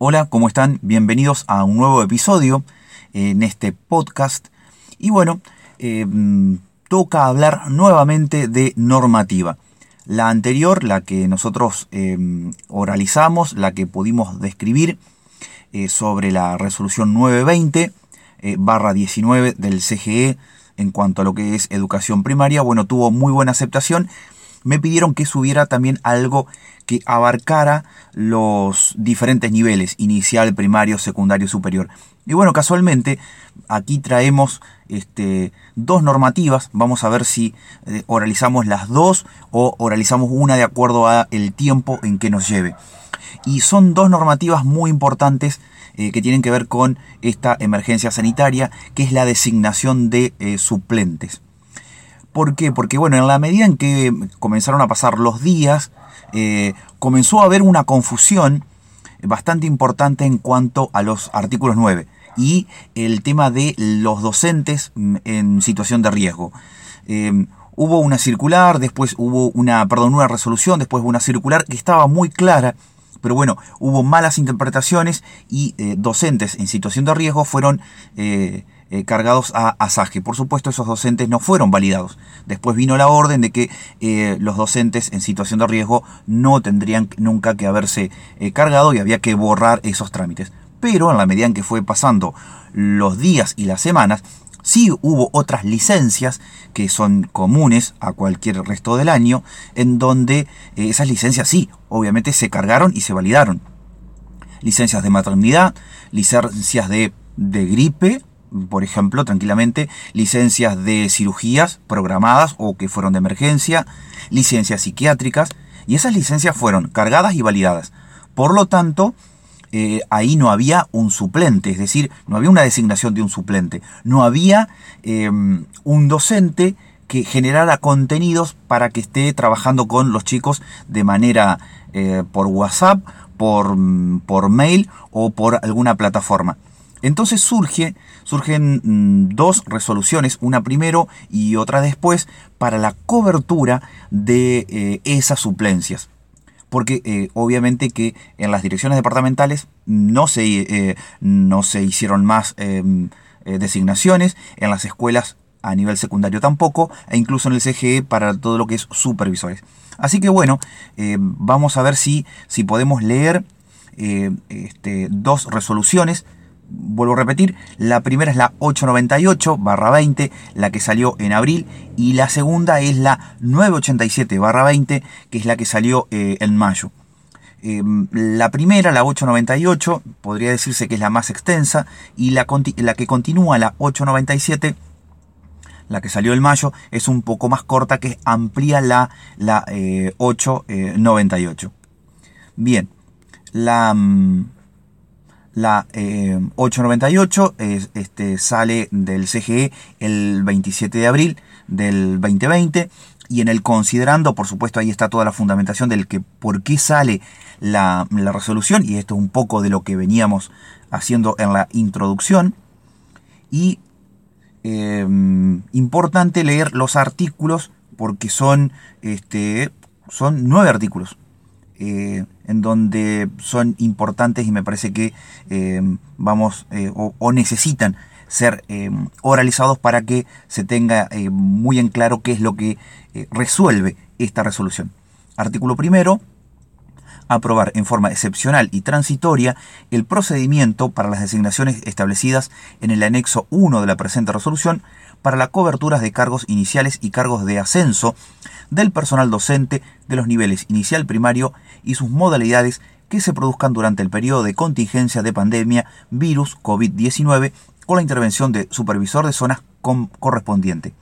Hola, ¿cómo están? Bienvenidos a un nuevo episodio en este podcast. Y bueno, eh, toca hablar nuevamente de normativa. La anterior, la que nosotros eh, oralizamos, la que pudimos describir eh, sobre la resolución 920 barra 19 del CGE en cuanto a lo que es educación primaria, bueno, tuvo muy buena aceptación me pidieron que subiera también algo que abarcara los diferentes niveles, inicial, primario, secundario, superior. Y bueno, casualmente aquí traemos este, dos normativas, vamos a ver si eh, oralizamos las dos o oralizamos una de acuerdo a el tiempo en que nos lleve. Y son dos normativas muy importantes eh, que tienen que ver con esta emergencia sanitaria, que es la designación de eh, suplentes. ¿Por qué? Porque bueno, en la medida en que comenzaron a pasar los días, eh, comenzó a haber una confusión bastante importante en cuanto a los artículos 9 y el tema de los docentes en situación de riesgo. Eh, hubo una circular, después hubo una, perdón, una resolución, después una circular que estaba muy clara, pero bueno, hubo malas interpretaciones y eh, docentes en situación de riesgo fueron cargados a asaje. Por supuesto, esos docentes no fueron validados. Después vino la orden de que eh, los docentes en situación de riesgo no tendrían nunca que haberse eh, cargado y había que borrar esos trámites. Pero en la medida en que fue pasando los días y las semanas, sí hubo otras licencias que son comunes a cualquier resto del año, en donde esas licencias sí, obviamente se cargaron y se validaron. Licencias de maternidad, licencias de, de gripe, por ejemplo, tranquilamente, licencias de cirugías programadas o que fueron de emergencia, licencias psiquiátricas, y esas licencias fueron cargadas y validadas. Por lo tanto, eh, ahí no había un suplente, es decir, no había una designación de un suplente, no había em, un docente que generara contenidos para que esté trabajando con los chicos de manera eh, por WhatsApp, por, por mail o por alguna plataforma. Entonces surge, surgen mm, dos resoluciones, una primero y otra después, para la cobertura de eh, esas suplencias. Porque eh, obviamente que en las direcciones departamentales no se, eh, no se hicieron más em, designaciones, en las escuelas a nivel secundario tampoco, e incluso en el CGE para todo lo que es supervisores. Así que bueno, vamos a ver si, si podemos leer este, dos resoluciones vuelvo a repetir, la primera es la 898-20, la que salió en abril, y la segunda es la 987-20, que es la que salió eh, en mayo. Em, la primera, la 898, podría decirse que es la más extensa, y la, que continúa, la 897, la que salió en mayo, es un poco más corta, que amplía la, la 898. Eh, Bien, la... Mm, la 898 eh, este, sale del CGE el 27 de abril del 2020 y en el considerando, por supuesto, ahí está toda la fundamentación del que por qué sale la, resolución y esto es un poco de lo que veníamos haciendo en la introducción. Y em, importante leer los artículos porque son, este, son nueve artículos. Eh, en donde son importantes y me parece que eh, vamos eh, o, necesitan ser oralizados para que se tenga muy en claro qué es lo que resuelve esta resolución. Artículo primero, aprobar en forma excepcional y transitoria el procedimiento para las designaciones establecidas en el anexo 1 de la presente resolución para la cobertura de cargos iniciales y cargos de ascenso del personal docente de los niveles inicial primario y sus modalidades que se produzcan durante el periodo de contingencia de pandemia virus COVID-19 con la intervención de supervisor de zonas correspondiente.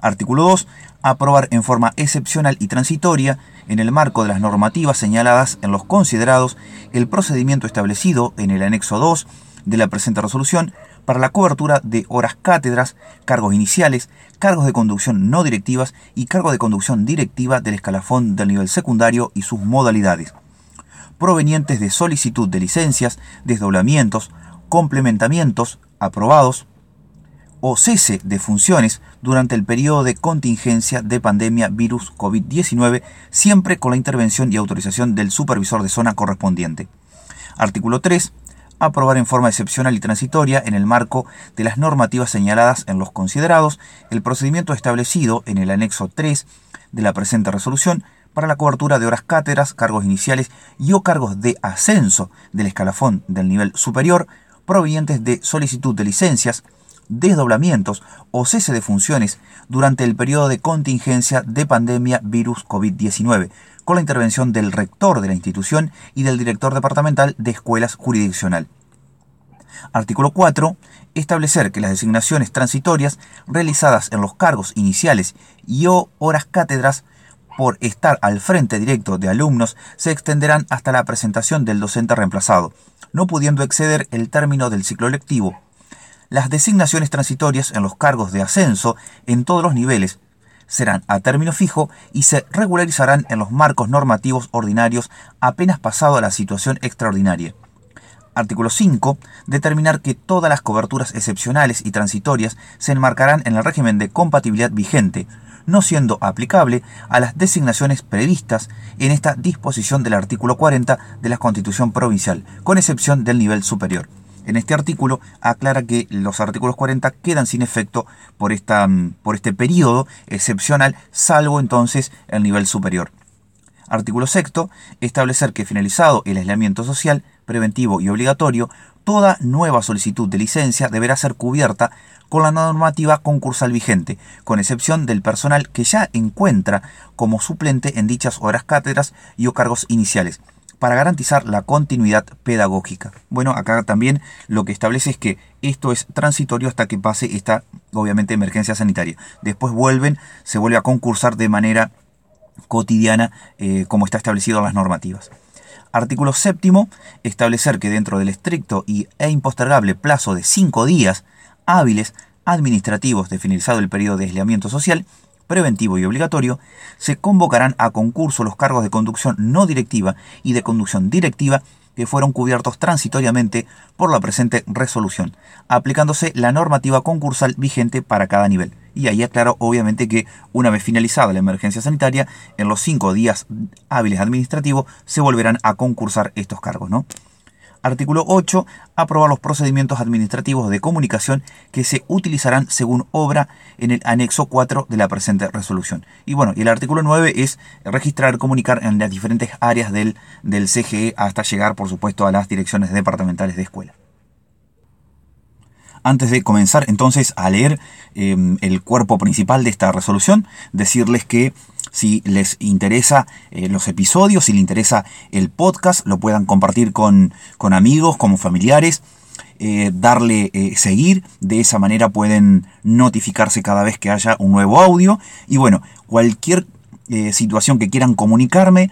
Artículo 2. Aprobar en forma excepcional y transitoria, en el marco de las normativas señaladas en los considerados, el procedimiento establecido en el anexo 2 de la presente resolución para la cobertura de horas cátedras, cargos iniciales, cargos de conducción no directivas y cargos de conducción directiva del escalafón del nivel secundario y sus modalidades, provenientes de solicitud de licencias, desdoblamientos, complementamientos aprobados o cese de funciones durante el periodo de contingencia de pandemia virus COVID-19, siempre con la intervención y autorización del supervisor de zona correspondiente. Artículo 3. Aprobar en forma excepcional y transitoria, en el marco de las normativas señaladas en los considerados, el procedimiento establecido en el anexo 3 de la presente resolución para la cobertura de horas cátedras, cargos iniciales y o cargos de ascenso del escalafón del nivel superior provenientes de solicitud de licencias, desdoblamientos o cese de funciones durante el periodo de contingencia de pandemia virus COVID-19, con la intervención del rector de la institución y del director departamental de escuelas jurisdiccional. Artículo 4. Establecer que las designaciones transitorias realizadas en los cargos iniciales y o horas cátedras por estar al frente directo de alumnos se extenderán hasta la presentación del docente reemplazado, no pudiendo exceder el término del ciclo lectivo. Las designaciones transitorias en los cargos de ascenso en todos los niveles serán a término fijo y se regularizarán en los marcos normativos ordinarios apenas pasado a la situación extraordinaria. Artículo 5. Determinar que todas las coberturas excepcionales y transitorias se enmarcarán en el régimen de compatibilidad vigente, no siendo aplicable a las designaciones previstas en esta disposición del artículo 40 de la Constitución Provincial, con excepción del nivel superior. En este artículo aclara que los artículos 40 quedan sin efecto por, esta, mm, por este periodo excepcional, salvo entonces el nivel superior. Artículo 6. Establecer que finalizado el aislamiento social, preventivo y obligatorio, toda nueva solicitud de licencia deberá ser cubierta con la normativa concursal vigente, con excepción del personal que ya encuentra como suplente en dichas horas cátedras y o cargos iniciales, para garantizar la continuidad pedagógica. Bueno, acá también lo que establece es que esto es transitorio hasta que pase esta, obviamente, emergencia sanitaria. Después vuelven, se vuelve a concursar de manera cotidiana eh, como está establecido en las normativas. Artículo séptimo, establecer que dentro del estricto y, e impostergable plazo de cinco días hábiles administrativos de finalizado el periodo de aislamiento social, preventivo y obligatorio, se convocarán a concurso los cargos de conducción no directiva y de conducción directiva que fueron cubiertos transitoriamente por la presente resolución, aplicándose la normativa concursal vigente para cada nivel. Y ahí aclaro obviamente que una vez finalizada la emergencia sanitaria, en los cinco días hábiles administrativos se volverán a concursar estos cargos, ¿no? Artículo 8. Aprobar los procedimientos administrativos de comunicación que se utilizarán según obra en el anexo 4 de la presente resolución. Y bueno, y el artículo 9 es registrar, comunicar en las diferentes áreas del, del CGE hasta llegar, por supuesto, a las direcciones departamentales de escuela. Antes de comenzar entonces a leer eh, el cuerpo principal de esta resolución, decirles que si les interesa eh, los episodios, si les interesa el podcast, lo puedan compartir con, amigos, como familiares, eh, darle eh, seguir, de esa manera pueden notificarse cada vez que haya un nuevo audio. Y bueno, cualquier situación que quieran comunicarme,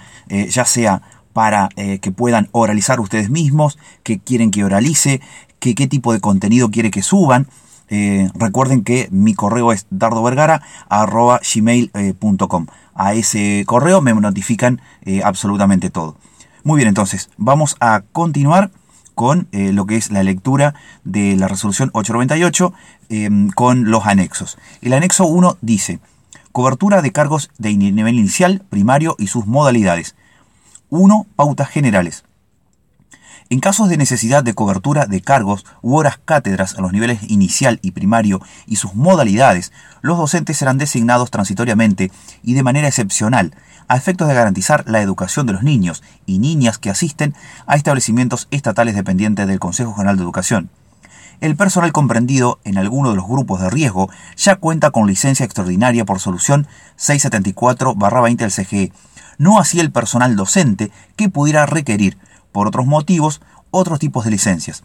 ya sea para que puedan oralizar ustedes mismos, que quieren que oralice, que qué tipo de contenido quiere que suban. recuerden que mi correo es dardovergara.gmail.com a ese correo me notifican eh, absolutamente todo. Muy bien, entonces vamos a continuar con eh, lo que es la lectura de la resolución 898 em, con los anexos. El anexo 1 dice, cobertura de cargos de nivel inicial, primario y sus modalidades. 1. Pautas generales. En casos de necesidad de cobertura de cargos u horas cátedras en los niveles inicial y primario y sus modalidades, los docentes serán designados transitoriamente y de manera excepcional, a efectos de garantizar la educación de los niños y niñas que asisten a establecimientos estatales dependientes del Consejo General de Educación. El personal comprendido en alguno de los grupos de riesgo ya cuenta con licencia extraordinaria por solución 674-20 del CGE, no así el personal docente que pudiera requerir por otros motivos, otros tipos de licencias.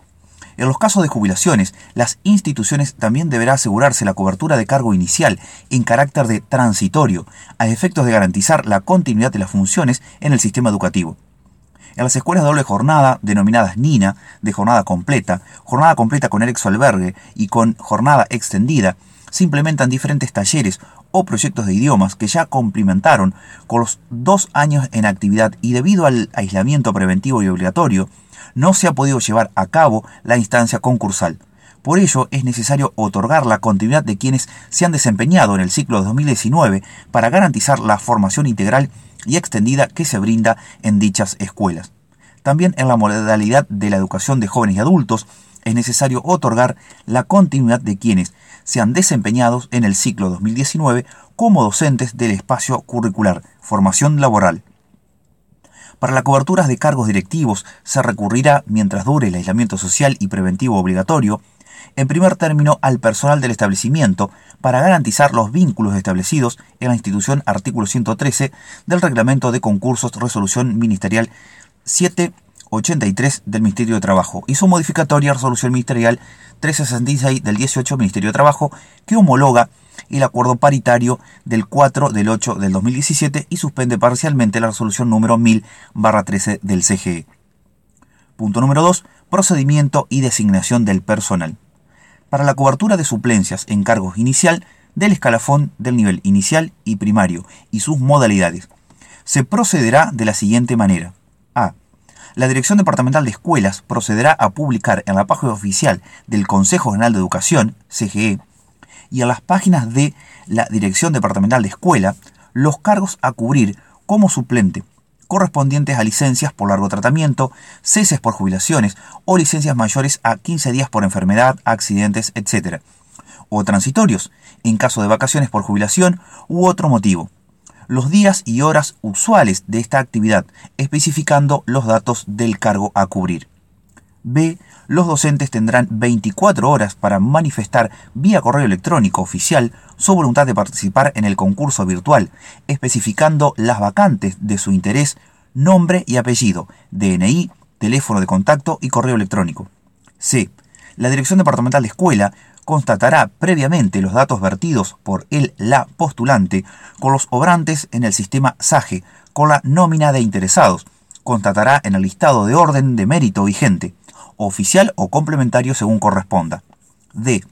En los casos de jubilaciones, las instituciones también deberán asegurarse la cobertura de cargo inicial en carácter de transitorio, a efectos de garantizar la continuidad de las funciones en el sistema educativo. En las escuelas de doble jornada, denominadas NINA, de jornada completa, jornada completa con anexo albergue y con jornada extendida, se implementan diferentes talleres o proyectos de idiomas que ya complementaron con los dos años en actividad y debido al aislamiento preventivo y obligatorio, no se ha podido llevar a cabo la instancia concursal. Por ello es necesario otorgar la continuidad de quienes se han desempeñado en el ciclo 2019 para garantizar la formación integral y extendida que se brinda en dichas escuelas. También en la modalidad de la educación de jóvenes y adultos es necesario otorgar la continuidad de quienes sean desempeñados en el ciclo 2019 como docentes del espacio curricular, formación laboral. Para la cobertura de cargos directivos se recurrirá, mientras dure el aislamiento social y preventivo obligatorio, en primer término al personal del establecimiento para garantizar los vínculos establecidos en la institución artículo 113 del Reglamento de Concursos Resolución Ministerial 783 del Ministerio de Trabajo y su modificatoria Resolución Ministerial 1366 del 18 Ministerio de Trabajo que homologa el acuerdo paritario del 4 del 8 del 2017 y suspende parcialmente la resolución número 1000 13 del CGE. Punto número 2. Procedimiento y designación del personal para la cobertura de suplencias en cargos inicial del escalafón del nivel inicial y primario y sus modalidades. Se procederá de la siguiente manera. La Dirección Departamental de Escuelas procederá a publicar en la página oficial del Consejo General de Educación, CGE, y en las páginas de la Dirección Departamental de Escuela los cargos a cubrir como suplente correspondientes a licencias por largo tratamiento, ceses por jubilaciones o licencias mayores a 15 días por enfermedad, accidentes, etc. O transitorios, en caso de vacaciones por jubilación u otro motivo. Los días y horas usuales de esta actividad, especificando los datos del cargo a cubrir. B. Los docentes tendrán 24 horas para manifestar vía correo electrónico oficial su voluntad de participar en el concurso virtual, especificando las vacantes de su interés, nombre y apellido, DNI, teléfono de contacto y correo electrónico. C. La Dirección Departamental de Escuela constatará previamente los datos vertidos por el la postulante con los obrantes en el sistema SAGE con la nómina de interesados. Constatará en el listado de orden de mérito vigente oficial o complementario según corresponda. D.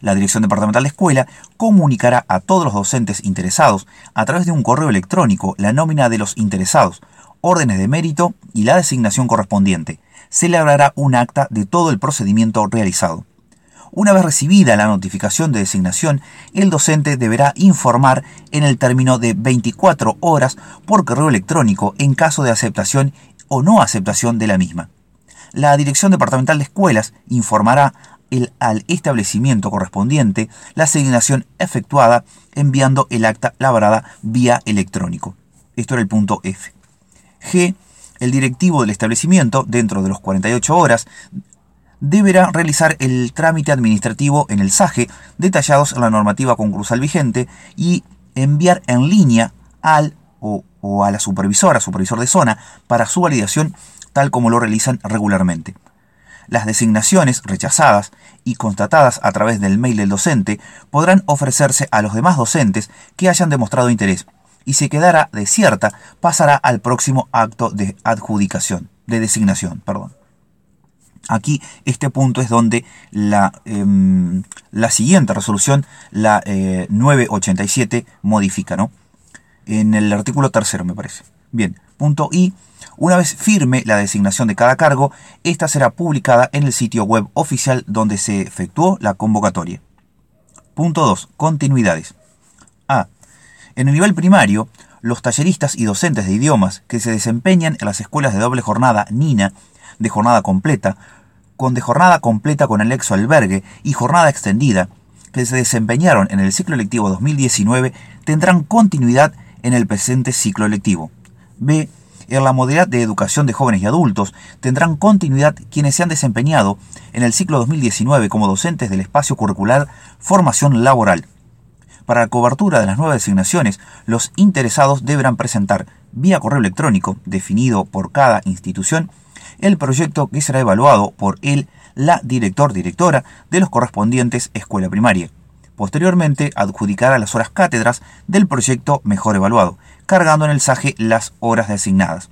La Dirección Departamental de Escuela comunicará a todos los docentes interesados a través de un correo electrónico la nómina de los interesados, órdenes de mérito y la designación correspondiente. Se Celebrará un acta de todo el procedimiento realizado. Una vez recibida la notificación de designación, el docente deberá informar en el término de 24 horas por correo electrónico en caso de aceptación o no aceptación de la misma la Dirección Departamental de Escuelas informará el, al establecimiento correspondiente la asignación efectuada enviando el acta labrada vía electrónico. Esto era el punto F. G. El directivo del establecimiento, dentro de los 48 horas, deberá realizar el trámite administrativo en el SAGE detallados en la normativa concursal vigente y enviar en línea al o, a la supervisora, supervisor de zona, para su validación tal como lo realizan regularmente. Las designaciones rechazadas y constatadas a través del mail del docente podrán ofrecerse a los demás docentes que hayan demostrado interés y si quedara desierta pasará al próximo acto de adjudicación, de designación, perdón. Aquí este punto es donde la, em, la siguiente resolución, la 987, eh, modifica, ¿no? En el artículo tercero, me parece. Bien, punto I una vez firme la designación de cada cargo, esta será publicada en el sitio web oficial donde se efectuó la convocatoria. Punto 2. Continuidades. A. En el nivel primario, los talleristas y docentes de idiomas que se desempeñan en las escuelas de doble jornada NINA, de jornada completa, con de jornada completa con anexo albergue y jornada extendida, que se desempeñaron en el ciclo electivo 2019, tendrán continuidad en el presente ciclo electivo. B en la modalidad de educación de jóvenes y adultos tendrán continuidad quienes se han desempeñado en el ciclo 2019 como docentes del espacio curricular Formación Laboral. Para la cobertura de las nuevas designaciones, los interesados deberán presentar vía correo electrónico definido por cada institución el proyecto que será evaluado por el la director directora de los correspondientes escuela primaria. Posteriormente adjudicará las horas cátedras del proyecto mejor evaluado, cargando en el SAGE las horas designadas.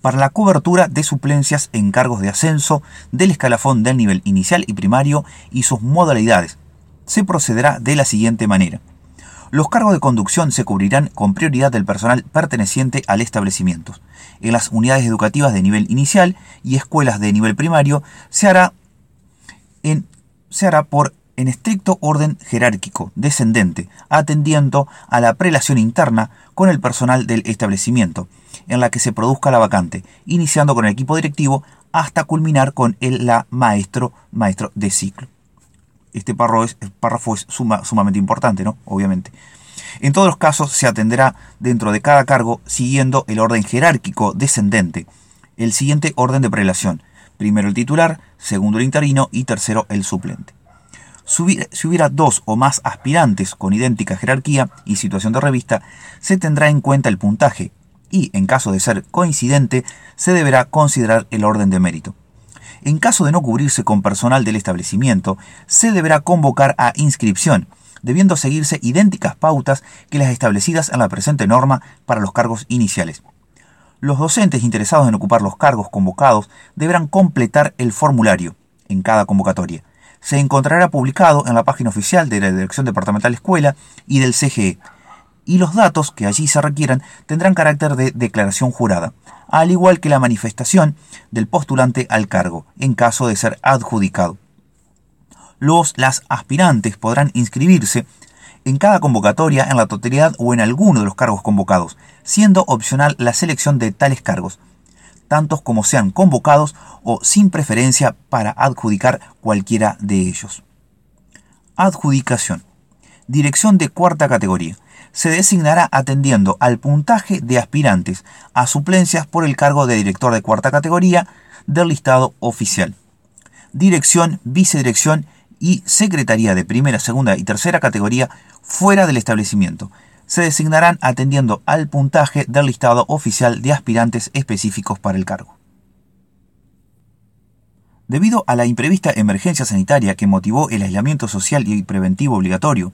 Para la cobertura de suplencias en cargos de ascenso del escalafón del nivel inicial y primario y sus modalidades, se procederá de la siguiente manera. Los cargos de conducción se cubrirán con prioridad del personal perteneciente al establecimiento. En las unidades educativas de nivel inicial y escuelas de nivel primario se hará, en, se hará por en estricto orden jerárquico, descendente, atendiendo a la prelación interna con el personal del establecimiento, en la que se produzca la vacante, iniciando con el equipo directivo hasta culminar con el la maestro, maestro de ciclo. Este párrafo es, párrafo es sumamente importante, ¿no? Obviamente. En todos los casos se atenderá dentro de cada cargo siguiendo el orden jerárquico descendente, el siguiente orden de prelación. Primero el titular, segundo el interino y tercero el suplente. Si hubiera dos o más aspirantes con idéntica jerarquía y situación de revista, se tendrá en cuenta el puntaje y, en caso de ser coincidente, se deberá considerar el orden de mérito. En caso de no cubrirse con personal del establecimiento, se deberá convocar a inscripción, debiendo seguirse idénticas pautas que las establecidas en la presente norma para los cargos iniciales. Los docentes interesados en ocupar los cargos convocados deberán completar el formulario en cada convocatoria. Se encontrará publicado en la página oficial de la Dirección Departamental de Escuela y del CGE, y los datos que allí se requieran tendrán carácter de declaración jurada, al igual que la manifestación del postulante al cargo, en caso de ser adjudicado los las aspirantes podrán inscribirse en cada convocatoria en la totalidad o en alguno de los cargos convocados, siendo opcional la selección de tales cargos, tantos como sean convocados o sin preferencia para adjudicar cualquiera de ellos. Adjudicación. Dirección de cuarta categoría. Se designará atendiendo al puntaje de aspirantes a suplencias por el cargo de director de cuarta categoría del listado oficial. Dirección, vicedirección y secretaría de primera, segunda y tercera categoría fuera del establecimiento. Se designarán atendiendo al puntaje del listado oficial de aspirantes específicos para el cargo. Debido a la imprevista emergencia sanitaria que motivó el aislamiento social y preventivo obligatorio,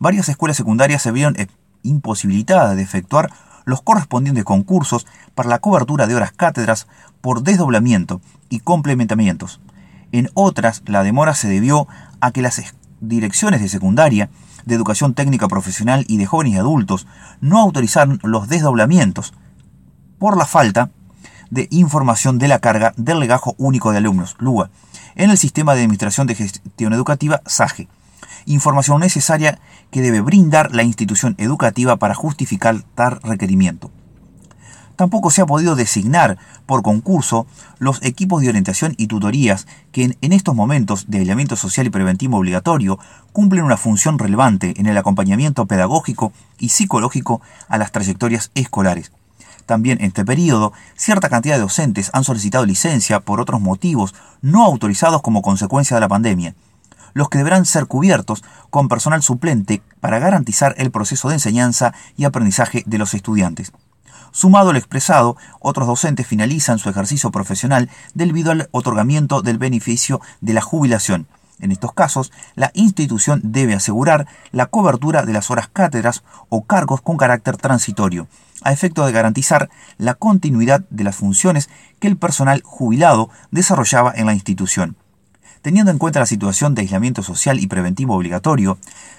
varias escuelas secundarias se vieron eh, imposibilitadas de efectuar los correspondientes concursos para la cobertura de horas cátedras por desdoblamiento y complementamientos. En otras, la demora se debió a que las direcciones de secundaria, de educación técnica profesional y de jóvenes y adultos no autorizaron los desdoblamientos por la falta de información de la carga del legajo único de alumnos, LUA, en el sistema de administración de gestión educativa, SAGE. Información necesaria que debe brindar la institución educativa para justificar tal requerimiento. Tampoco se ha podido designar por concurso los equipos de orientación y tutorías que en, estos momentos de aislamiento social y preventivo obligatorio cumplen una función relevante en el acompañamiento pedagógico y psicológico a las trayectorias escolares. También en este periodo, cierta cantidad de docentes han solicitado licencia por otros motivos no autorizados como consecuencia de la pandemia, los que deberán ser cubiertos con personal suplente para garantizar el proceso de enseñanza y aprendizaje de los estudiantes. Sumado al expresado, otros docentes finalizan su ejercicio profesional debido al otorgamiento del beneficio de la jubilación. En estos casos, la institución debe asegurar la cobertura de las horas cátedras o cargos con carácter transitorio, a efecto de garantizar la continuidad de las funciones que el personal jubilado desarrollaba en la institución. Teniendo en cuenta la situación de aislamiento social y preventivo obligatorio,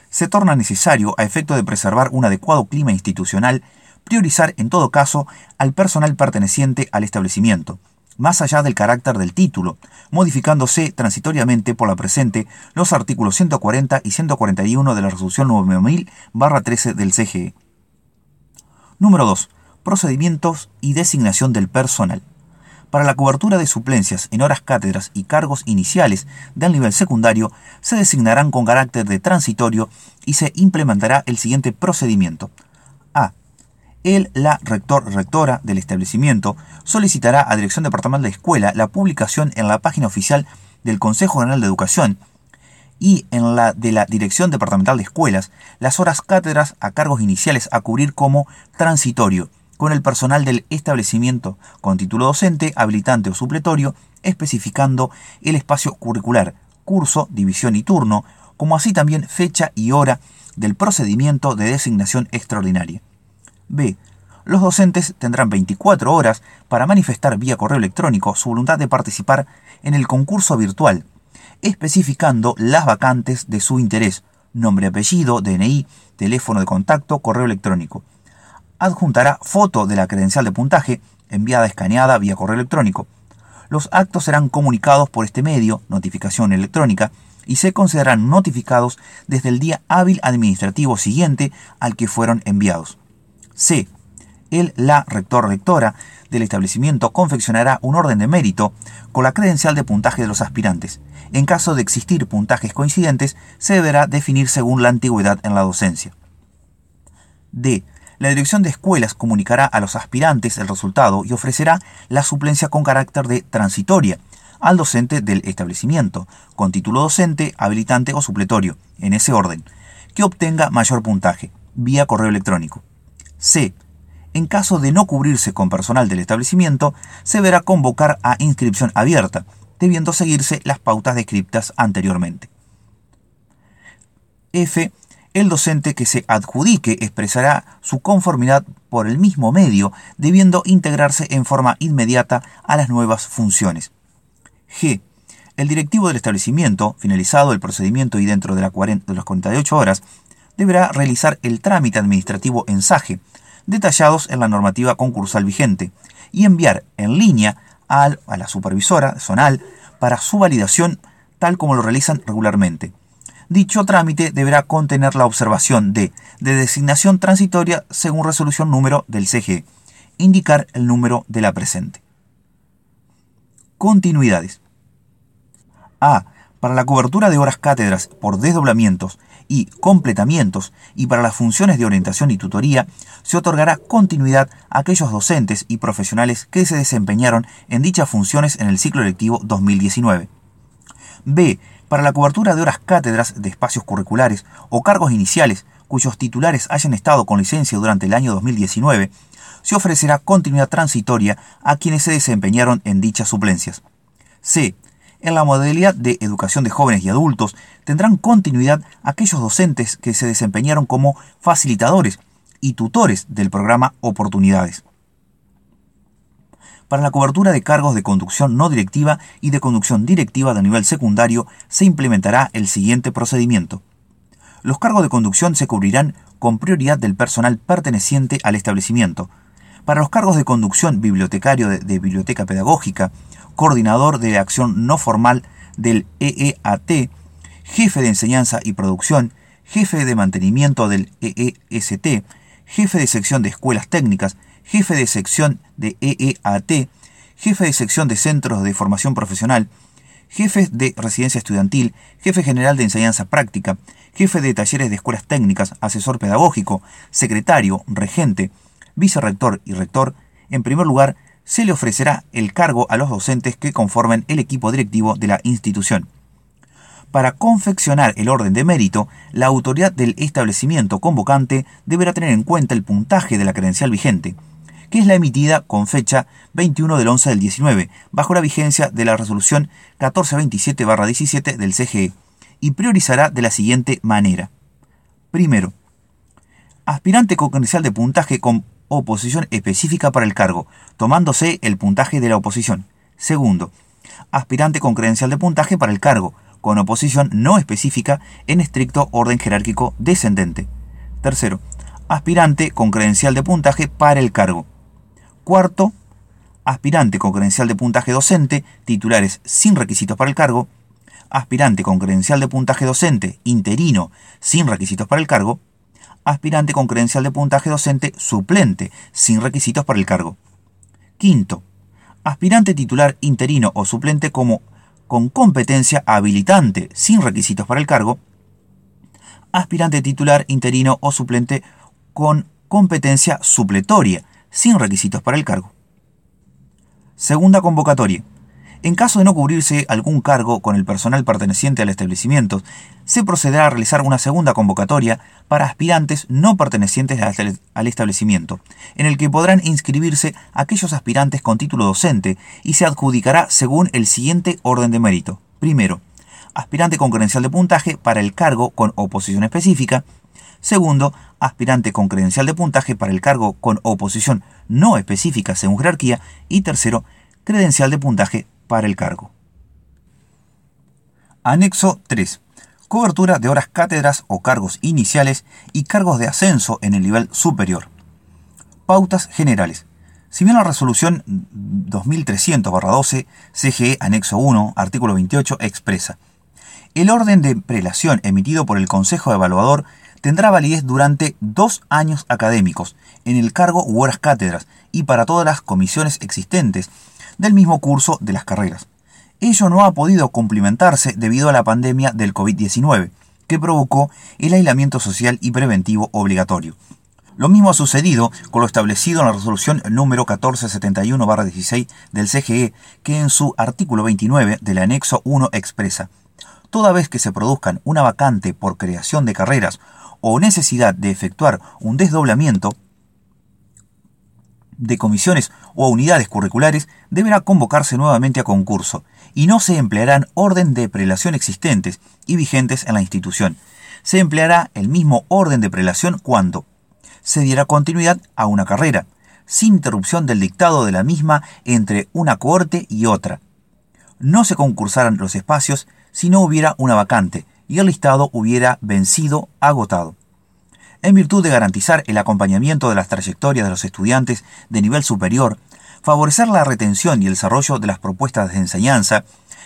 se torna necesario, a efecto de preservar un adecuado clima institucional, priorizar en todo caso al personal perteneciente al establecimiento, más allá del carácter del título, modificándose transitoriamente por la presente los artículos 140 y 141 de la resolución 9000-13 del CGE. Número 2. Procedimientos y designación del personal. Para la cobertura de suplencias en horas cátedras y cargos iniciales del nivel secundario se designarán con carácter de transitorio y se implementará el siguiente procedimiento el, la rector, rectora del establecimiento solicitará a Dirección Departamental de Escuela la publicación en la página oficial del Consejo General de Educación y en la de la Dirección Departamental de Escuelas las horas cátedras a cargos iniciales a cubrir como transitorio con el personal del establecimiento con título docente, habilitante o supletorio, especificando el espacio curricular, curso, división y turno, como así también fecha y hora del procedimiento de designación extraordinaria. B. Los docentes tendrán 24 horas para manifestar vía correo electrónico su voluntad de participar en el concurso virtual, especificando las vacantes de su interés, nombre, apellido, DNI, teléfono de contacto, correo electrónico. Adjuntará foto de la credencial de puntaje enviada escaneada vía correo electrónico. Los actos serán comunicados por este medio, notificación electrónica, y se considerarán notificados desde el día hábil administrativo siguiente al que fueron enviados. C. El, la rector rectora del establecimiento confeccionará un orden de mérito con la credencial de puntaje de los aspirantes. En caso de existir puntajes coincidentes, se deberá definir según la antigüedad en la docencia. D. La dirección de escuelas comunicará a los aspirantes el resultado y ofrecerá la suplencia con carácter de transitoria al docente del establecimiento, con título docente, habilitante o supletorio, en ese orden, que obtenga mayor puntaje, vía correo electrónico. C. En caso de no cubrirse con personal del establecimiento, se deberá convocar a inscripción abierta, debiendo seguirse las pautas descritas anteriormente. F. El docente que se adjudique expresará su conformidad por el mismo medio, debiendo integrarse en forma inmediata a las nuevas funciones. G. El directivo del establecimiento, finalizado el procedimiento y dentro de, las 48 horas, deberá realizar el trámite administrativo en SAGE, detallados en la normativa concursal vigente, y enviar en línea a la supervisora zonal para su validación tal como lo realizan regularmente. Dicho trámite deberá contener la observación de, de designación transitoria según resolución número del CGE, indicar el número de la presente. Continuidades. A. Para la cobertura de horas cátedras por desdoblamientos y completamientos y para las funciones de orientación y tutoría, se otorgará continuidad a aquellos docentes y profesionales que se desempeñaron en dichas funciones en el ciclo lectivo 2019. B. Para la cobertura de horas cátedras de espacios curriculares o cargos iniciales cuyos titulares hayan estado con licencia durante el año 2019, se ofrecerá continuidad transitoria a quienes se desempeñaron en dichas suplencias. C. En la modalidad de educación de jóvenes y adultos tendrán continuidad aquellos docentes que se desempeñaron como facilitadores y tutores del programa Oportunidades. Para la cobertura de cargos de conducción no directiva y de conducción directiva de nivel secundario se implementará el siguiente procedimiento. Los cargos de conducción se cubrirán con prioridad del personal perteneciente al establecimiento, para los cargos de conducción bibliotecario de, biblioteca pedagógica, coordinador de acción no formal del EEAT, jefe de enseñanza y producción, jefe de mantenimiento del EEST, jefe de sección de escuelas técnicas, jefe de sección de EEAT, jefe de sección de centros de formación profesional, jefe de residencia estudiantil, jefe general de enseñanza práctica, jefe de talleres de escuelas técnicas, asesor pedagógico, secretario, regente, vicerrector y rector, en primer lugar, se le ofrecerá el cargo a los docentes que conformen el equipo directivo de la institución. Para confeccionar el orden de mérito, la autoridad del establecimiento convocante deberá tener en cuenta el puntaje de la credencial vigente, que es la emitida con fecha 21 del 11 del 19, bajo la vigencia de la resolución 1427-17 del CGE, y priorizará de la siguiente manera. Primero, aspirante con credencial de puntaje con oposición específica para el cargo, tomándose el puntaje de la oposición. Segundo, aspirante con credencial de puntaje para el cargo, con oposición no específica en estricto orden jerárquico descendente. Tercero, aspirante con credencial de puntaje para el cargo. Cuarto, aspirante con credencial de puntaje docente, titulares sin requisitos para el cargo. Aspirante con credencial de puntaje docente, interino, sin requisitos para el cargo aspirante con credencial de puntaje docente suplente, sin requisitos para el cargo. Quinto, aspirante titular interino o suplente como con competencia habilitante, sin requisitos para el cargo. Aspirante titular interino o suplente con competencia supletoria, sin requisitos para el cargo. Segunda convocatoria. En caso de no cubrirse algún cargo con el personal perteneciente al establecimiento, se procederá a realizar una segunda convocatoria para aspirantes no pertenecientes al establecimiento, en el que podrán inscribirse aquellos aspirantes con título docente y se adjudicará según el siguiente orden de mérito. Primero, aspirante con credencial de puntaje para el cargo con oposición específica. Segundo, aspirante con credencial de puntaje para el cargo con oposición no específica según jerarquía. Y tercero, credencial de puntaje para el cargo. Anexo 3. Cobertura de horas cátedras o cargos iniciales y cargos de ascenso en el nivel superior. Pautas generales. Si bien la resolución 2300-12 CGE Anexo 1, artículo 28, expresa El orden de prelación emitido por el Consejo Evaluador tendrá validez durante dos años académicos en el cargo u horas cátedras y para todas las comisiones existentes del mismo curso de las carreras. Ello no ha podido cumplimentarse debido a la pandemia del COVID-19, que provocó el aislamiento social y preventivo obligatorio. Lo mismo ha sucedido con lo establecido en la resolución número 1471-16 del CGE, que en su artículo 29 del anexo 1 expresa, toda vez que se produzcan una vacante por creación de carreras o necesidad de efectuar un desdoblamiento de comisiones o unidades curriculares, deberá convocarse nuevamente a concurso y no se emplearán orden de prelación existentes y vigentes en la institución. Se empleará el mismo orden de prelación cuando se diera continuidad a una carrera, sin interrupción del dictado de la misma entre una cohorte y otra. No se concursaran los espacios si no hubiera una vacante y el listado hubiera vencido agotado. En virtud de garantizar el acompañamiento de las trayectorias de los estudiantes de nivel superior, favorecer la retención y el desarrollo de las propuestas de enseñanza,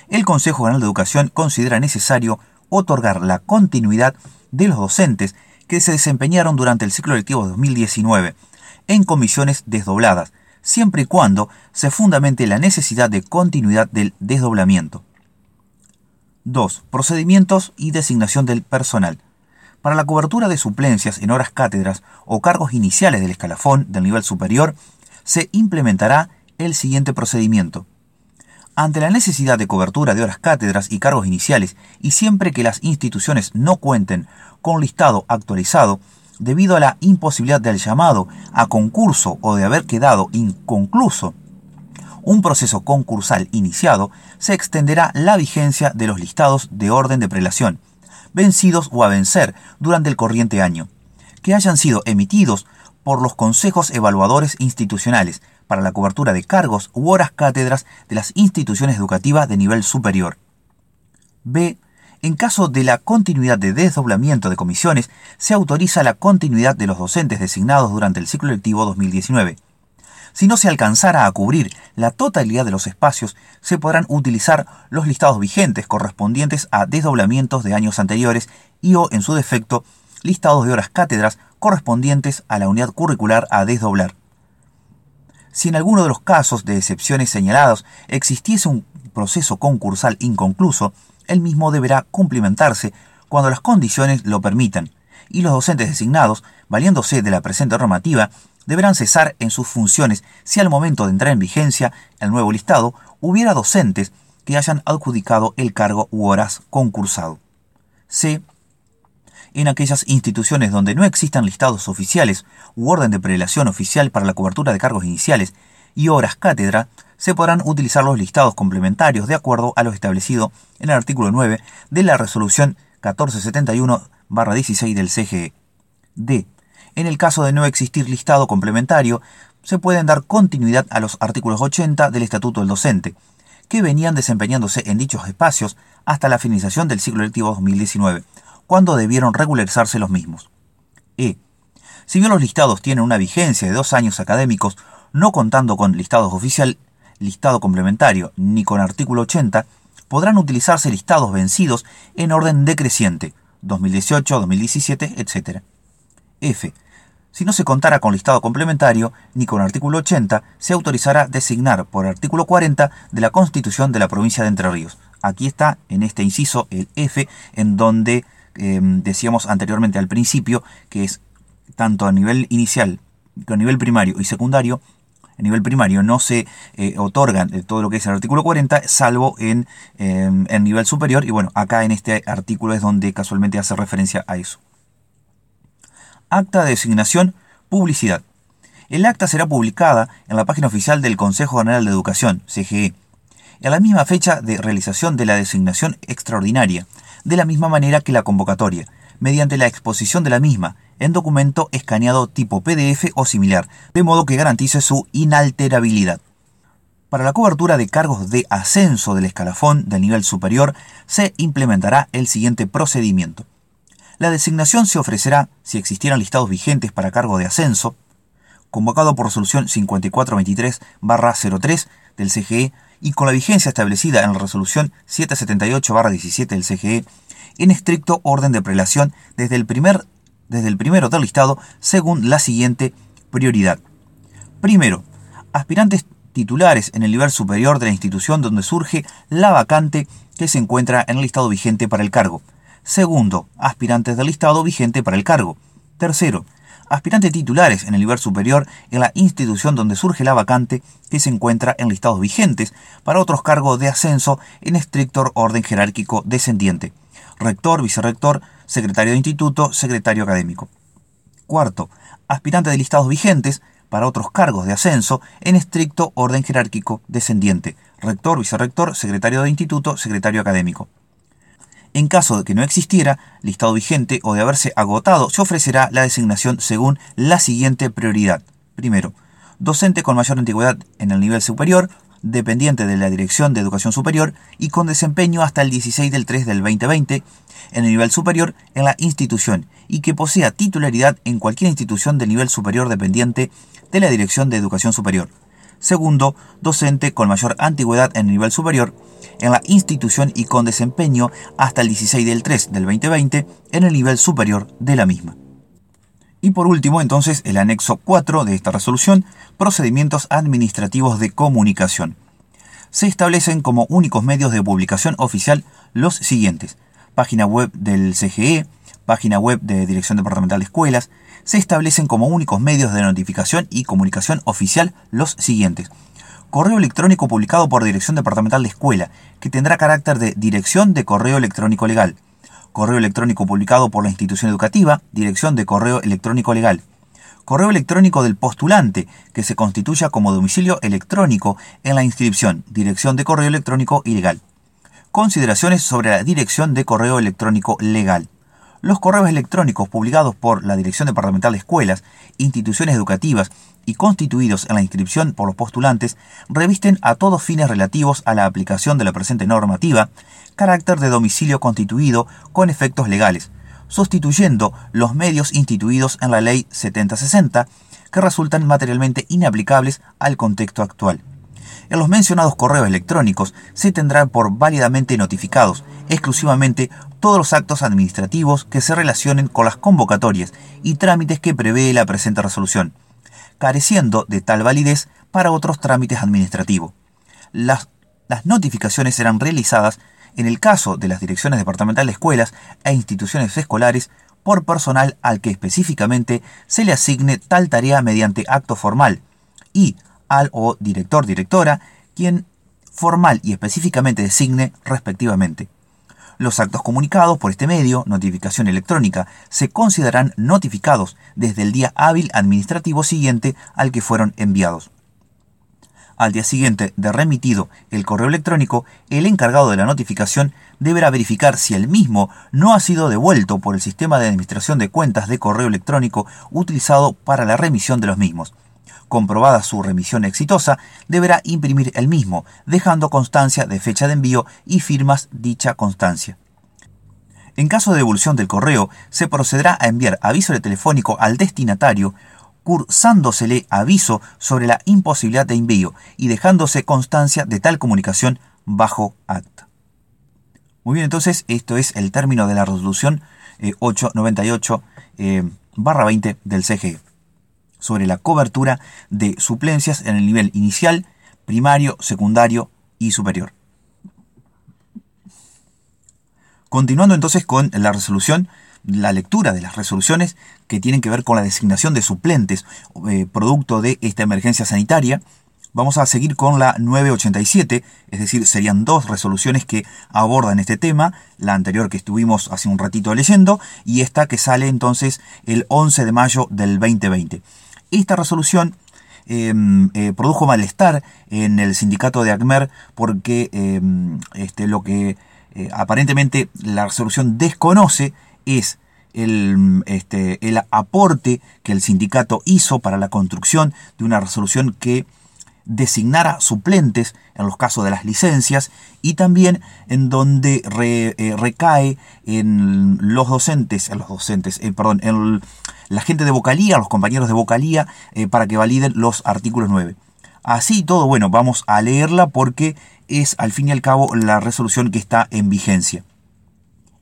el Consejo General de Educación considera necesario otorgar la continuidad de los docentes que se desempeñaron durante el ciclo lectivo 2019 en comisiones desdobladas, siempre y cuando se fundamente la necesidad de continuidad del desdoblamiento. 2. Procedimientos y designación del personal. Para la cobertura de suplencias en horas cátedras o cargos iniciales del escalafón del nivel superior, se implementará el siguiente procedimiento. Ante la necesidad de cobertura de horas cátedras y cargos iniciales, y siempre que las instituciones no cuenten con listado actualizado, debido a la imposibilidad del llamado a concurso o de haber quedado inconcluso un proceso concursal iniciado, se extenderá la vigencia de los listados de orden de prelación, vencidos o a vencer durante el corriente año, que hayan sido emitidos por los consejos evaluadores institucionales para la cobertura de cargos u horas cátedras de las instituciones educativas de nivel superior. B. En caso de la continuidad de desdoblamiento de comisiones, se autoriza la continuidad de los docentes designados durante el ciclo lectivo 2019 si no se alcanzara a cubrir la totalidad de los espacios, se podrán utilizar los listados vigentes correspondientes a desdoblamientos de años anteriores y o, en su defecto, listados de horas cátedras correspondientes a la unidad curricular a desdoblar. Si en alguno de los casos de excepciones señalados existiese un proceso concursal inconcluso, el mismo deberá cumplimentarse cuando las condiciones lo permitan, y los docentes designados, valiéndose de la presente normativa, deberán cesar en sus funciones si al momento de entrar en vigencia el nuevo listado hubiera docentes que hayan adjudicado el cargo u horas concursado. C. En aquellas instituciones donde no existan listados oficiales u orden de prelación oficial para la cobertura de cargos iniciales y horas cátedra, se podrán utilizar los listados complementarios de acuerdo a lo establecido en el artículo 9 de la resolución 1471-16 del CGE. D. En el caso de no existir listado complementario, se pueden dar continuidad a los artículos 80 del Estatuto del Docente, que venían desempeñándose en dichos espacios hasta la finalización del ciclo lectivo 2019, cuando debieron regularizarse los mismos. E. Si bien los listados tienen una vigencia de dos años académicos, no contando con listados oficial, listado complementario, ni con artículo 80, podrán utilizarse listados vencidos en orden decreciente, 2018, 2017, etc. F. Si no se contara con listado complementario ni con artículo 80, se autorizará designar por artículo 40 de la Constitución de la provincia de Entre Ríos. Aquí está, en este inciso, el F, en donde em, decíamos anteriormente al principio que es tanto a nivel inicial, a nivel primario y secundario, a nivel primario no se eh, otorgan eh, todo lo que es el artículo 40, salvo en, em, en nivel superior, y bueno, acá en este artículo es donde casualmente hace referencia a eso. Acta de designación, publicidad. El acta será publicada en la página oficial del Consejo General de Educación, CGE, en la misma fecha de realización de la designación extraordinaria, de la misma manera que la convocatoria, mediante la exposición de la misma en documento escaneado tipo PDF o similar, de modo que garantice su inalterabilidad. Para la cobertura de cargos de ascenso del escalafón del nivel superior, se implementará el siguiente procedimiento. La designación se ofrecerá si existieran listados vigentes para cargo de ascenso, convocado por resolución 5423-03 del CGE y con la vigencia establecida en la resolución 778-17 del CGE, en estricto orden de prelación desde el, primer, desde el primero del listado según la siguiente prioridad. Primero, aspirantes titulares en el nivel superior de la institución donde surge la vacante que se encuentra en el listado vigente para el cargo. Segundo, aspirantes del listado vigente para el cargo. Tercero, aspirantes titulares en el nivel superior en la institución donde surge la vacante que se encuentra en listados vigentes para otros cargos de ascenso en estricto orden jerárquico descendiente. Rector, vicerrector, secretario de instituto, secretario académico. Cuarto, aspirantes de listados vigentes para otros cargos de ascenso en estricto orden jerárquico descendiente, rector, vicerrector, secretario de instituto, secretario académico. En caso de que no existiera listado vigente o de haberse agotado, se ofrecerá la designación según la siguiente prioridad. Primero, docente con mayor antigüedad en el nivel superior, dependiente de la Dirección de Educación Superior y con desempeño hasta el 16 del 3 del 2020 en el nivel superior en la institución y que posea titularidad en cualquier institución del nivel superior dependiente de la Dirección de Educación Superior. Segundo, docente con mayor antigüedad en el nivel superior en la institución y con desempeño hasta el 16 del 3 del 2020 en el nivel superior de la misma. Y por último, entonces, el anexo 4 de esta resolución, procedimientos administrativos de comunicación. Se establecen como únicos medios de publicación oficial los siguientes. Página web del CGE, página web de Dirección Departamental de Escuelas, se establecen como únicos medios de notificación y comunicación oficial los siguientes. Correo electrónico publicado por Dirección Departamental de Escuela, que tendrá carácter de Dirección de Correo Electrónico Legal. Correo electrónico publicado por la institución educativa, Dirección de Correo Electrónico Legal. Correo electrónico del postulante, que se constituya como domicilio electrónico en la inscripción, Dirección de Correo Electrónico Ilegal. Consideraciones sobre la Dirección de Correo Electrónico Legal. Los correos electrónicos publicados por la Dirección Departamental de Escuelas, instituciones educativas y constituidos en la inscripción por los postulantes revisten a todos fines relativos a la aplicación de la presente normativa carácter de domicilio constituido con efectos legales, sustituyendo los medios instituidos en la Ley 7060 que resultan materialmente inaplicables al contexto actual. En los mencionados correos electrónicos se tendrán por válidamente notificados exclusivamente todos los actos administrativos que se relacionen con las convocatorias y trámites que prevé la presente resolución, careciendo de tal validez para otros trámites administrativos. Las, las notificaciones serán realizadas, en el caso de las direcciones departamentales de escuelas e instituciones escolares, por personal al que específicamente se le asigne tal tarea mediante acto formal, y al o director-directora, quien formal y específicamente designe respectivamente. Los actos comunicados por este medio, notificación electrónica, se considerarán notificados desde el día hábil administrativo siguiente al que fueron enviados. Al día siguiente de remitido el correo electrónico, el encargado de la notificación deberá verificar si el mismo no ha sido devuelto por el sistema de administración de cuentas de correo electrónico utilizado para la remisión de los mismos. Comprobada su remisión exitosa, deberá imprimir el mismo, dejando constancia de fecha de envío y firmas dicha constancia. En caso de devolución del correo, se procederá a enviar aviso telefónico al destinatario, cursándosele aviso sobre la imposibilidad de envío y dejándose constancia de tal comunicación bajo acta. Muy bien, entonces esto es el término de la resolución 898 eh, 20 eh, del CGE sobre la cobertura de suplencias en el nivel inicial, primario, secundario y superior. Continuando entonces con la resolución, la lectura de las resoluciones que tienen que ver con la designación de suplentes eh, producto de esta emergencia sanitaria, vamos a seguir con la 987, es decir, serían dos resoluciones que abordan este tema, la anterior que estuvimos hace un ratito leyendo y esta que sale entonces el 11 de mayo del 2020. Esta resolución em, eh, produjo malestar en el sindicato de ACMER porque em, este, lo que eh, aparentemente la resolución desconoce es el, este, el aporte que el sindicato hizo para la construcción de una resolución que designara suplentes en los casos de las licencias y también en donde eh, recae en los docentes, en los docentes, perdón, en la gente de vocalía, los compañeros de vocalía, eh, para que validen los artículos 9. Así todo, bueno, vamos a leerla porque es al fin y al cabo la resolución que está en vigencia.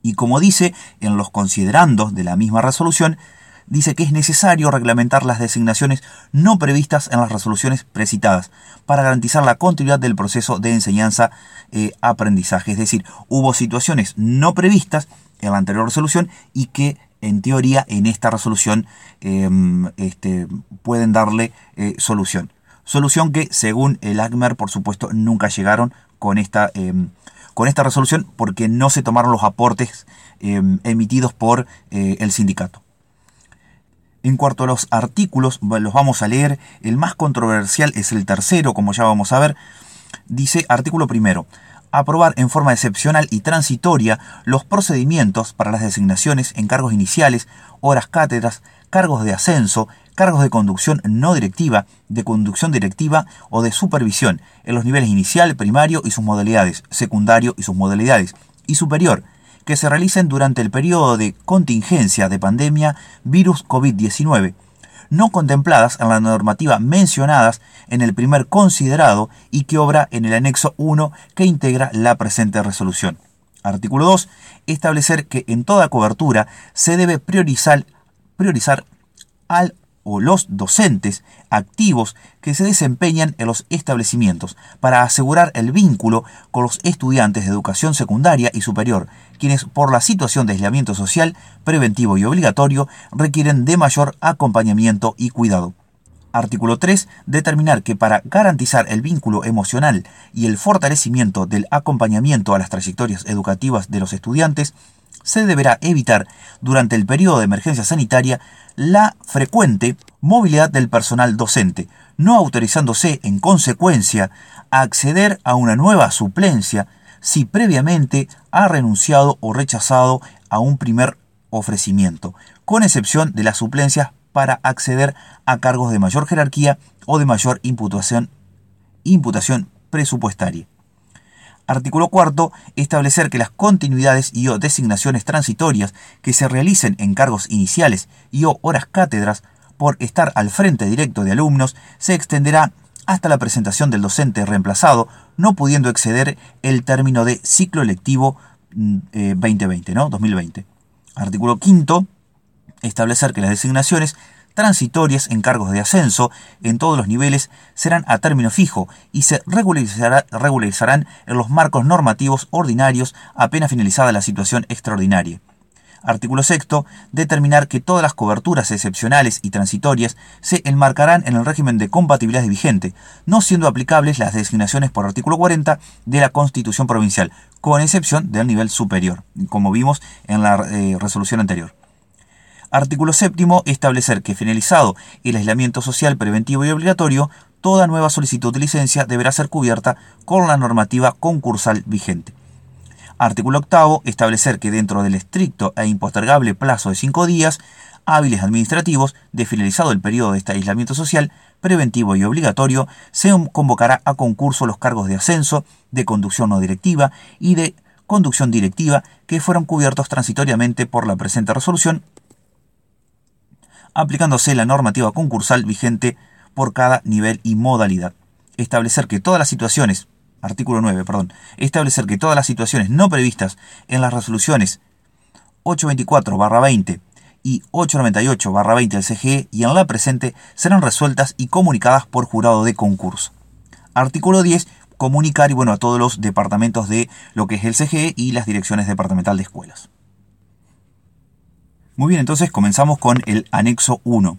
Y como dice en los considerandos de la misma resolución, dice que es necesario reglamentar las designaciones no previstas en las resoluciones precitadas para garantizar la continuidad del proceso de enseñanza-aprendizaje. es decir, hubo situaciones no previstas en la anterior resolución y que en teoría en esta resolución em, este, pueden darle eh, solución. Solución que según el ACMER por supuesto nunca llegaron con esta, em, con esta resolución porque no se tomaron los aportes em, emitidos por eh, el sindicato. En cuanto a los artículos, los vamos a leer. El más controversial es el tercero, como ya vamos a ver. Dice artículo primero. Aprobar en forma excepcional y transitoria los procedimientos para las designaciones en cargos iniciales, horas cátedras, cargos de ascenso, cargos de conducción no directiva, de conducción directiva o de supervisión en los niveles inicial, primario y sus modalidades, secundario y sus modalidades, y superior, que se realicen durante el periodo de contingencia de pandemia virus COVID-19, no contempladas en la normativa mencionadas en el primer considerado y que obra en el anexo 1 que integra la presente resolución. Artículo 2. Establecer que en toda cobertura se debe priorizar, priorizar al o los docentes activos que se desempeñan en los establecimientos para asegurar el vínculo con los estudiantes de educación secundaria y superior, quienes por la situación de aislamiento social preventivo y obligatorio requieren de mayor acompañamiento y cuidado. Artículo 3. Determinar que para garantizar el vínculo emocional y el fortalecimiento del acompañamiento a las trayectorias educativas de los estudiantes, se deberá evitar durante el periodo de emergencia sanitaria la frecuente movilidad del personal docente, no autorizándose en consecuencia a acceder a una nueva suplencia si previamente ha renunciado o rechazado a un primer ofrecimiento, con excepción de las suplencias para acceder a cargos de mayor jerarquía o de mayor imputación, imputación presupuestaria. Artículo cuarto, establecer que las continuidades y o designaciones transitorias que se realicen en cargos iniciales y o horas cátedras por estar al frente directo de alumnos se extenderá hasta la presentación del docente reemplazado, no pudiendo exceder el término de ciclo lectivo 2020, mm, eh, ¿no? 2020. Artículo quinto, establecer que las designaciones transitorias en cargos de ascenso en todos los niveles serán a término fijo y se regularizarán en los marcos normativos ordinarios apenas finalizada la situación extraordinaria. Artículo 6. Determinar que todas las coberturas excepcionales y transitorias se enmarcarán en el régimen de compatibilidad vigente, no siendo aplicables las designaciones por artículo 40 de la Constitución Provincial, con excepción del nivel superior, como vimos en la eh, resolución anterior. Artículo séptimo. Establecer que finalizado el aislamiento social preventivo y obligatorio, toda nueva solicitud de licencia deberá ser cubierta con la normativa concursal vigente. Artículo octavo. Establecer que dentro del estricto e impostergable plazo de cinco días hábiles administrativos de finalizado el periodo de este aislamiento social preventivo y obligatorio, se convocará a concurso los cargos de ascenso, de conducción no directiva y de conducción directiva que fueron cubiertos transitoriamente por la presente resolución aplicándose la normativa concursal vigente por cada nivel y modalidad. Establecer que todas las situaciones, artículo 9, perdón, establecer que todas las situaciones no previstas en las resoluciones 824-20 y 898-20 del CGE y en la presente serán resueltas y comunicadas por jurado de concurso. Artículo 10. Comunicar y bueno a todos los departamentos de lo que es el CGE y las direcciones departamental de escuelas. Muy bien, entonces comenzamos con el anexo 1.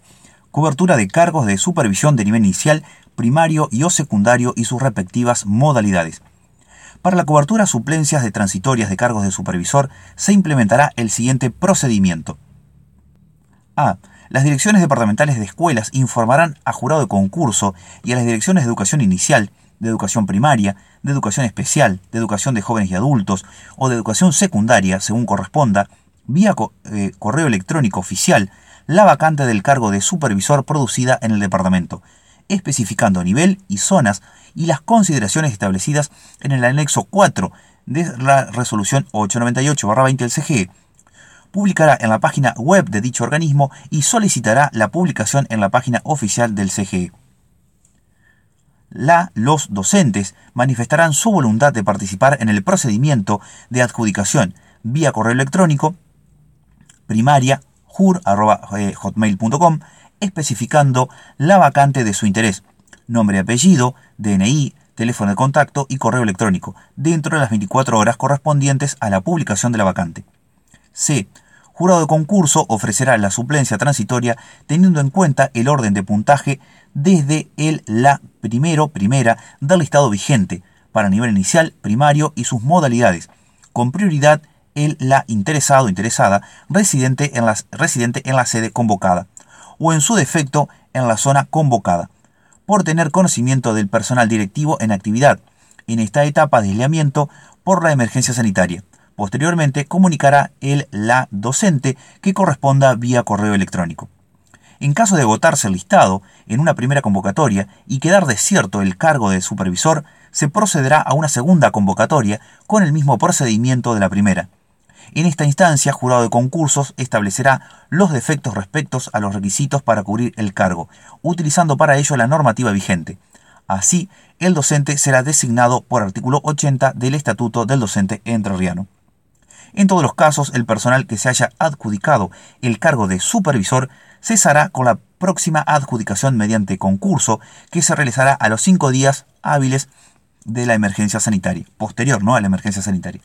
Cobertura de cargos de supervisión de nivel inicial, primario y o secundario y sus respectivas modalidades. Para la cobertura suplencias de transitorias de cargos de supervisor se implementará el siguiente procedimiento. A. Las direcciones departamentales de escuelas informarán a jurado de concurso y a las direcciones de educación inicial, de educación primaria, de educación especial, de educación de jóvenes y adultos o de educación secundaria, según corresponda, vía eh, correo electrónico oficial la vacante del cargo de supervisor producida en el departamento, especificando nivel y zonas y las consideraciones establecidas en el anexo 4 de la resolución 898-20 del CGE. Publicará en la página web de dicho organismo y solicitará la publicación en la página oficial del CGE. la, los docentes manifestarán su voluntad de participar en el procedimiento de adjudicación vía correo electrónico primaria jur.hotmail.com especificando la vacante de su interés, nombre apellido, DNI, teléfono de contacto y correo electrónico, dentro de las 24 horas correspondientes a la publicación de la vacante. C. Jurado de concurso ofrecerá la suplencia transitoria teniendo en cuenta el orden de puntaje desde el la primero primera del listado vigente para nivel inicial, primario y sus modalidades, con prioridad el la interesado interesada residente en, residente en la sede convocada o en su defecto en la zona convocada, por tener conocimiento del personal directivo en actividad en esta etapa de aislamiento por la emergencia sanitaria. Posteriormente comunicará el la docente que corresponda vía correo electrónico. En caso de agotarse el listado en una primera convocatoria y quedar desierto el cargo de supervisor, se procederá a una segunda convocatoria con el mismo procedimiento de la primera. En esta instancia, jurado de concursos establecerá los defectos respectos a los requisitos para cubrir el cargo, utilizando para ello la normativa vigente. Así, el docente será designado por artículo 80 del Estatuto del Docente Entrerriano. En todos los casos, el personal que se haya adjudicado el cargo de supervisor cesará con la próxima adjudicación mediante concurso que se realizará a los cinco días hábiles de la emergencia sanitaria, posterior ¿no? a la emergencia sanitaria.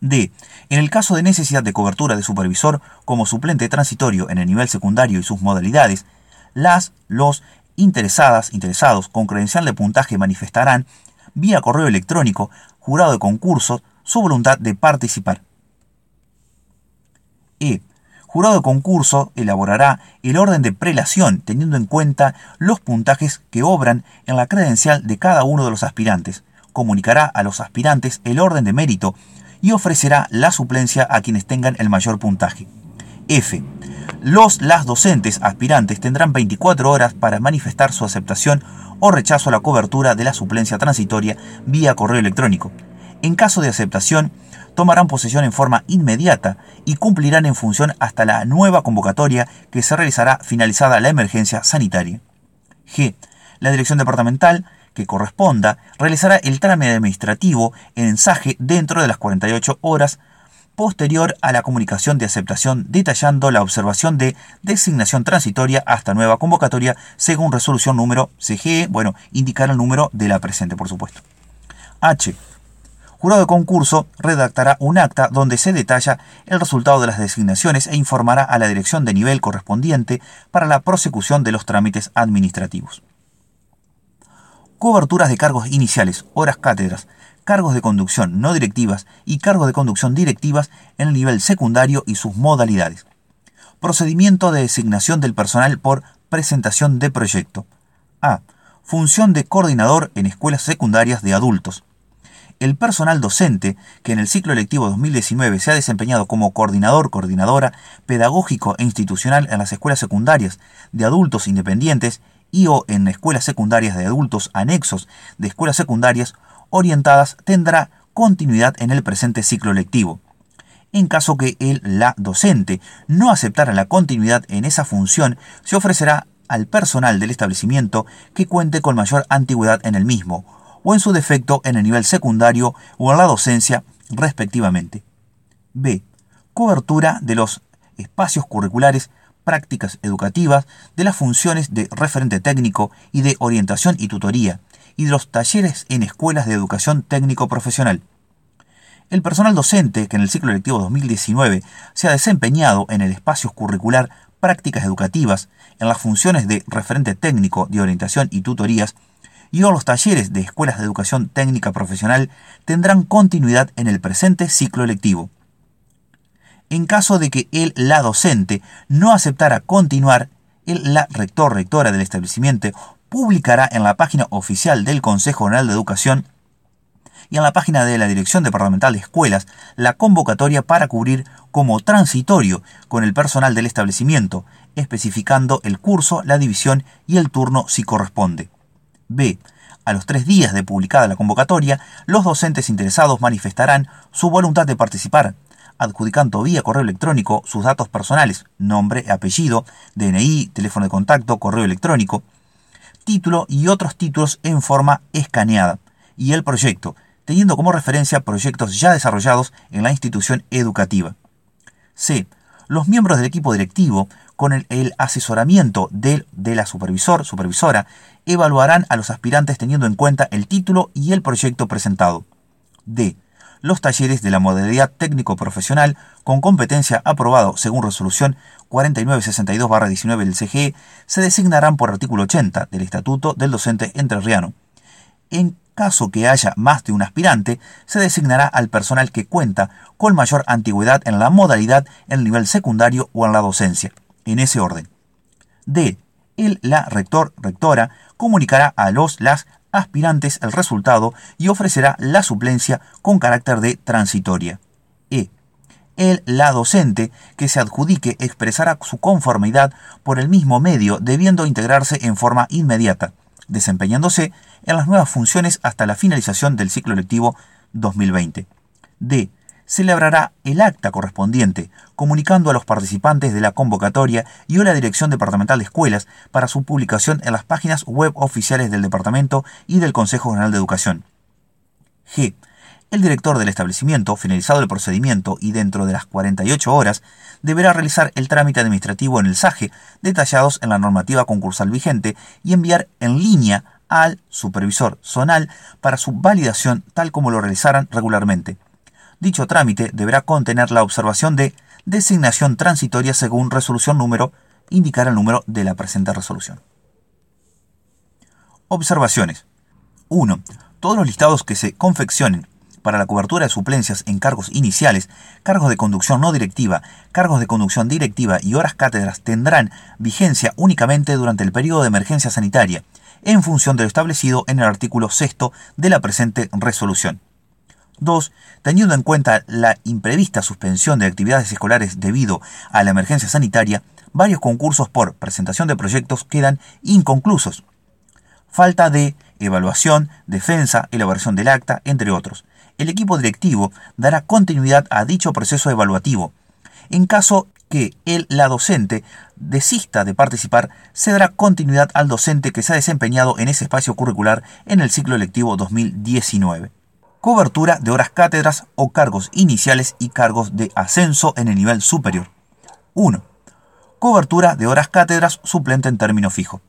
D. En el caso de necesidad de cobertura de supervisor como suplente transitorio en el nivel secundario y sus modalidades, las, los interesadas, interesados con credencial de puntaje manifestarán, vía correo electrónico, jurado de concurso, su voluntad de participar. E. Jurado de concurso elaborará el orden de prelación teniendo en cuenta los puntajes que obran en la credencial de cada uno de los aspirantes. Comunicará a los aspirantes el orden de mérito y ofrecerá la suplencia a quienes tengan el mayor puntaje. F. Los las docentes aspirantes tendrán 24 horas para manifestar su aceptación o rechazo a la cobertura de la suplencia transitoria vía correo electrónico. En caso de aceptación, tomarán posesión en forma inmediata y cumplirán en función hasta la nueva convocatoria que se realizará finalizada la emergencia sanitaria. G. La dirección departamental que corresponda realizará el trámite administrativo en ensaje dentro de las 48 horas posterior a la comunicación de aceptación detallando la observación de designación transitoria hasta nueva convocatoria según resolución número CGE, bueno, indicar el número de la presente por supuesto. H jurado de concurso redactará un acta donde se detalla el resultado de las designaciones e informará a la dirección de nivel correspondiente para la prosecución de los trámites administrativos. Coberturas de cargos iniciales, horas cátedras, cargos de conducción no directivas y cargos de conducción directivas en el nivel secundario y sus modalidades. Procedimiento de designación del personal por presentación de proyecto. A. Función de coordinador en escuelas secundarias de adultos el personal docente que en el ciclo electivo 2019 se ha desempeñado como coordinador, coordinadora pedagógico e institucional en las escuelas secundarias de adultos independientes y o en escuelas secundarias de adultos anexos de escuelas secundarias orientadas tendrá continuidad en el presente ciclo lectivo. En caso que el la docente no aceptara la continuidad en esa función, se ofrecerá al personal del establecimiento que cuente con mayor antigüedad en el mismo, o en su defecto en el nivel secundario o en la docencia respectivamente. B. Cobertura de los espacios curriculares, prácticas educativas, de las funciones de referente técnico y de orientación y tutoría, y de los talleres en escuelas de educación técnico profesional. El personal docente que en el ciclo lectivo 2019 se ha desempeñado en el espacio curricular prácticas educativas, en las funciones de referente técnico de orientación y tutorías, y o los talleres de escuelas de educación técnica profesional tendrán continuidad en el presente ciclo lectivo. En caso de que el la docente no aceptara continuar, el la rector rectora del establecimiento publicará en la página oficial del Consejo General de Educación y en la página de la Dirección Departamental de Escuelas la convocatoria para cubrir como transitorio con el personal del establecimiento, especificando el curso, la división y el turno si corresponde. B. A los tres días de publicada la convocatoria, los docentes interesados manifestarán su voluntad de participar, adjudicando vía correo electrónico sus datos personales, nombre, apellido, DNI, teléfono de contacto, correo electrónico, título y otros títulos en forma escaneada, y el proyecto, teniendo como referencia proyectos ya desarrollados en la institución educativa. C. Los miembros del equipo directivo, con el, asesoramiento de, de la supervisor, supervisora, evaluarán a los aspirantes teniendo en cuenta el título y el proyecto presentado. D. Los talleres de la modalidad técnico-profesional con competencia aprobado según resolución 4962-19 del CGE se designarán por artículo 80 del Estatuto del Docente Entrerriano. En caso que haya más de un aspirante, se designará al personal que cuenta con mayor antigüedad en la modalidad en el nivel secundario o en la docencia, en ese orden. D. El, la rector, rectora, comunicará a los, las aspirantes el resultado y ofrecerá la suplencia con carácter de transitoria. E. El, la docente que se adjudique expresará su conformidad por el mismo medio debiendo integrarse en forma inmediata desempeñándose en las nuevas funciones hasta la finalización del ciclo lectivo 2020. D. Celebrará el acta correspondiente, comunicando a los participantes de la convocatoria y a la Dirección Departamental de Escuelas para su publicación en las páginas web oficiales del Departamento y del Consejo General de Educación. G. El director del establecimiento, finalizado el procedimiento y dentro de las 48 horas, deberá realizar el trámite administrativo en el SAGE, detallados en la normativa concursal vigente, y enviar en línea al supervisor zonal para su validación tal como lo realizaran regularmente. Dicho trámite deberá contener la observación de designación transitoria según resolución número, indicar el número de la presente resolución. Observaciones. 1. Todos los listados que se confeccionen para la cobertura de suplencias en cargos iniciales, cargos de conducción no directiva, cargos de conducción directiva y horas cátedras tendrán vigencia únicamente durante el periodo de emergencia sanitaria, en función de lo establecido en el artículo 6 de la presente resolución. 2. Teniendo en cuenta la imprevista suspensión de actividades escolares debido a la emergencia sanitaria, varios concursos por presentación de proyectos quedan inconclusos. Falta de evaluación, defensa, elaboración del acta, entre otros el equipo directivo dará continuidad a dicho proceso evaluativo. En caso que el la docente desista de participar, se dará continuidad al docente que se ha desempeñado en ese espacio curricular en el ciclo electivo 2019. Cobertura de horas cátedras o cargos iniciales y cargos de ascenso en el nivel superior. 1. Cobertura de horas cátedras suplente en término fijo.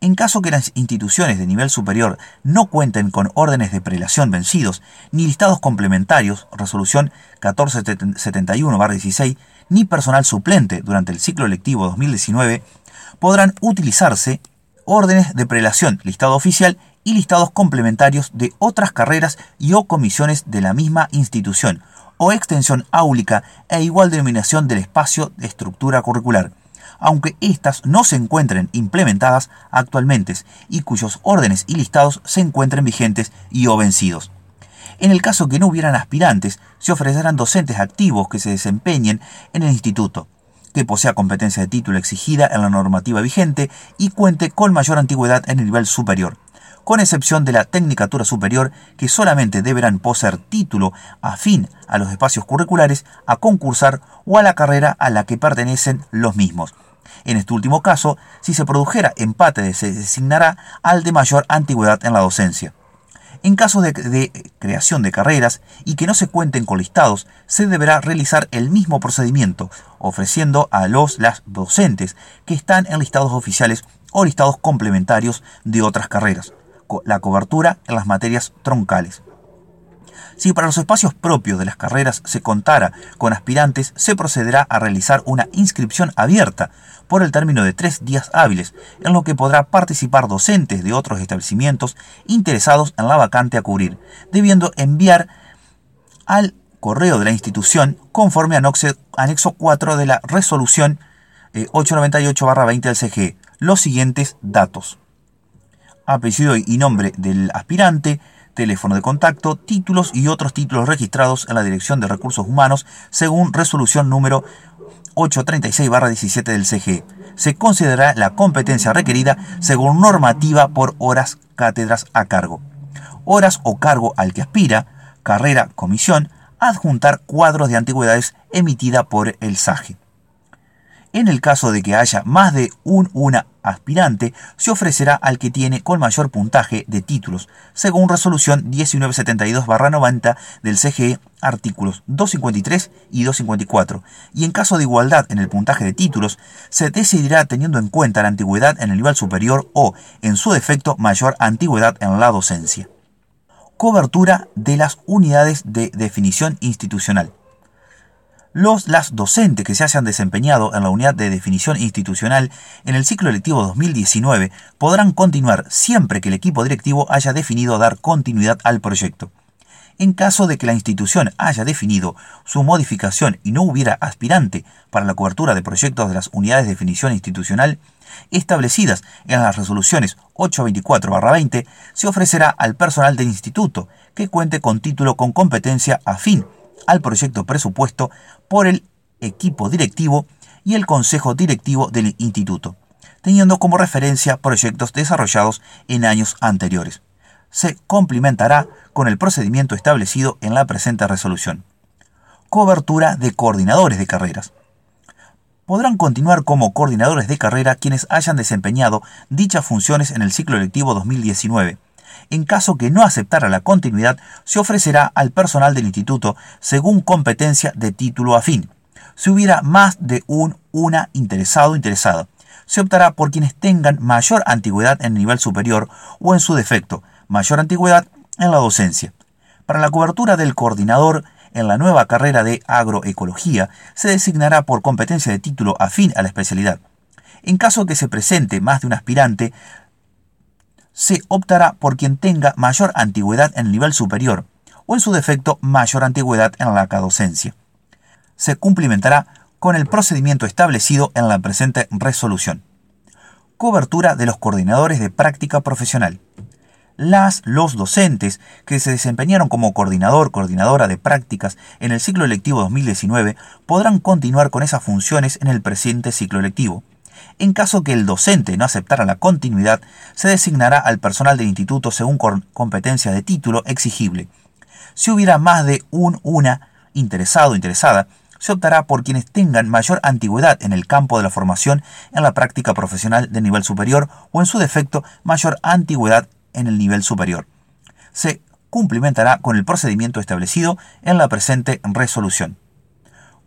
En caso que las instituciones de nivel superior no cuenten con órdenes de prelación vencidos, ni listados complementarios, resolución 1471-16, ni personal suplente durante el ciclo lectivo 2019, podrán utilizarse órdenes de prelación, listado oficial y listados complementarios de otras carreras y o comisiones de la misma institución, o extensión áulica e igual denominación del espacio de estructura curricular aunque éstas no se encuentren implementadas actualmente y cuyos órdenes y listados se encuentren vigentes y o vencidos. En el caso que no hubieran aspirantes, se ofrecerán docentes activos que se desempeñen en el instituto, que posea competencia de título exigida en la normativa vigente y cuente con mayor antigüedad en el nivel superior, con excepción de la Tecnicatura Superior, que solamente deberán poseer título afín a los espacios curriculares a concursar o a la carrera a la que pertenecen los mismos, en este último caso, si se produjera empate, se designará al de mayor antigüedad en la docencia. En caso de, creación de carreras y que no se cuenten con listados, se deberá realizar el mismo procedimiento, ofreciendo a los las docentes que están en listados oficiales o listados complementarios de otras carreras, la cobertura en las materias troncales. Si para los espacios propios de las carreras se contara con aspirantes, se procederá a realizar una inscripción abierta por el término de tres días hábiles, en lo que podrá participar docentes de otros establecimientos interesados en la vacante a cubrir, debiendo enviar al correo de la institución conforme a anexo 4 de la resolución 898-20 eh, del CGE los siguientes datos. Apellido y nombre del aspirante, teléfono de contacto, títulos y otros títulos registrados en la Dirección de Recursos Humanos según resolución número 836-17 del CGE. Se considerará la competencia requerida según normativa por horas cátedras a cargo. Horas o cargo al que aspira, carrera, comisión, adjuntar cuadros de antigüedades emitida por el SAGE. En el caso de que haya más de un una aspirante, se ofrecerá al que tiene con mayor puntaje de títulos, según resolución 1972-90 del CGE, artículos 253 y 254. Y en caso de igualdad en el puntaje de títulos, se decidirá teniendo en cuenta la antigüedad en el nivel superior o, en su defecto, mayor antigüedad en la docencia. Cobertura de las unidades de definición institucional los las docentes que se hayan desempeñado en la unidad de definición institucional en el ciclo electivo 2019 podrán continuar siempre que el equipo directivo haya definido dar continuidad al proyecto. En caso de que la institución haya definido su modificación y no hubiera aspirante para la cobertura de proyectos de las unidades de definición institucional establecidas en las resoluciones 824-20, se ofrecerá al personal del instituto que cuente con título con competencia afín al proyecto presupuesto por el equipo directivo y el consejo directivo del instituto, teniendo como referencia proyectos desarrollados en años anteriores. Se complementará con el procedimiento establecido en la presente resolución. Cobertura de coordinadores de carreras. Podrán continuar como coordinadores de carrera quienes hayan desempeñado dichas funciones en el ciclo electivo 2019 en caso que no aceptara la continuidad, se ofrecerá al personal del instituto según competencia de título afín. Si hubiera más de un una interesado interesada, se optará por quienes tengan mayor antigüedad en el nivel superior o en su defecto, mayor antigüedad en la docencia. Para la cobertura del coordinador en la nueva carrera de agroecología, se designará por competencia de título afín a la especialidad. En caso que se presente más de un aspirante, se optará por quien tenga mayor antigüedad en el nivel superior o en su defecto mayor antigüedad en la docencia. Se cumplimentará con el procedimiento establecido en la presente resolución. Cobertura de los coordinadores de práctica profesional. Las, los docentes que se desempeñaron como coordinador, coordinadora de prácticas en el ciclo electivo 2019 podrán continuar con esas funciones en el presente ciclo electivo en caso que el docente no aceptara la continuidad, se designará al personal del instituto según competencia de título exigible. Si hubiera más de un una interesado o interesada, se optará por quienes tengan mayor antigüedad en el campo de la formación en la práctica profesional de nivel superior o en su defecto mayor antigüedad en el nivel superior. Se cumplimentará con el procedimiento establecido en la presente resolución.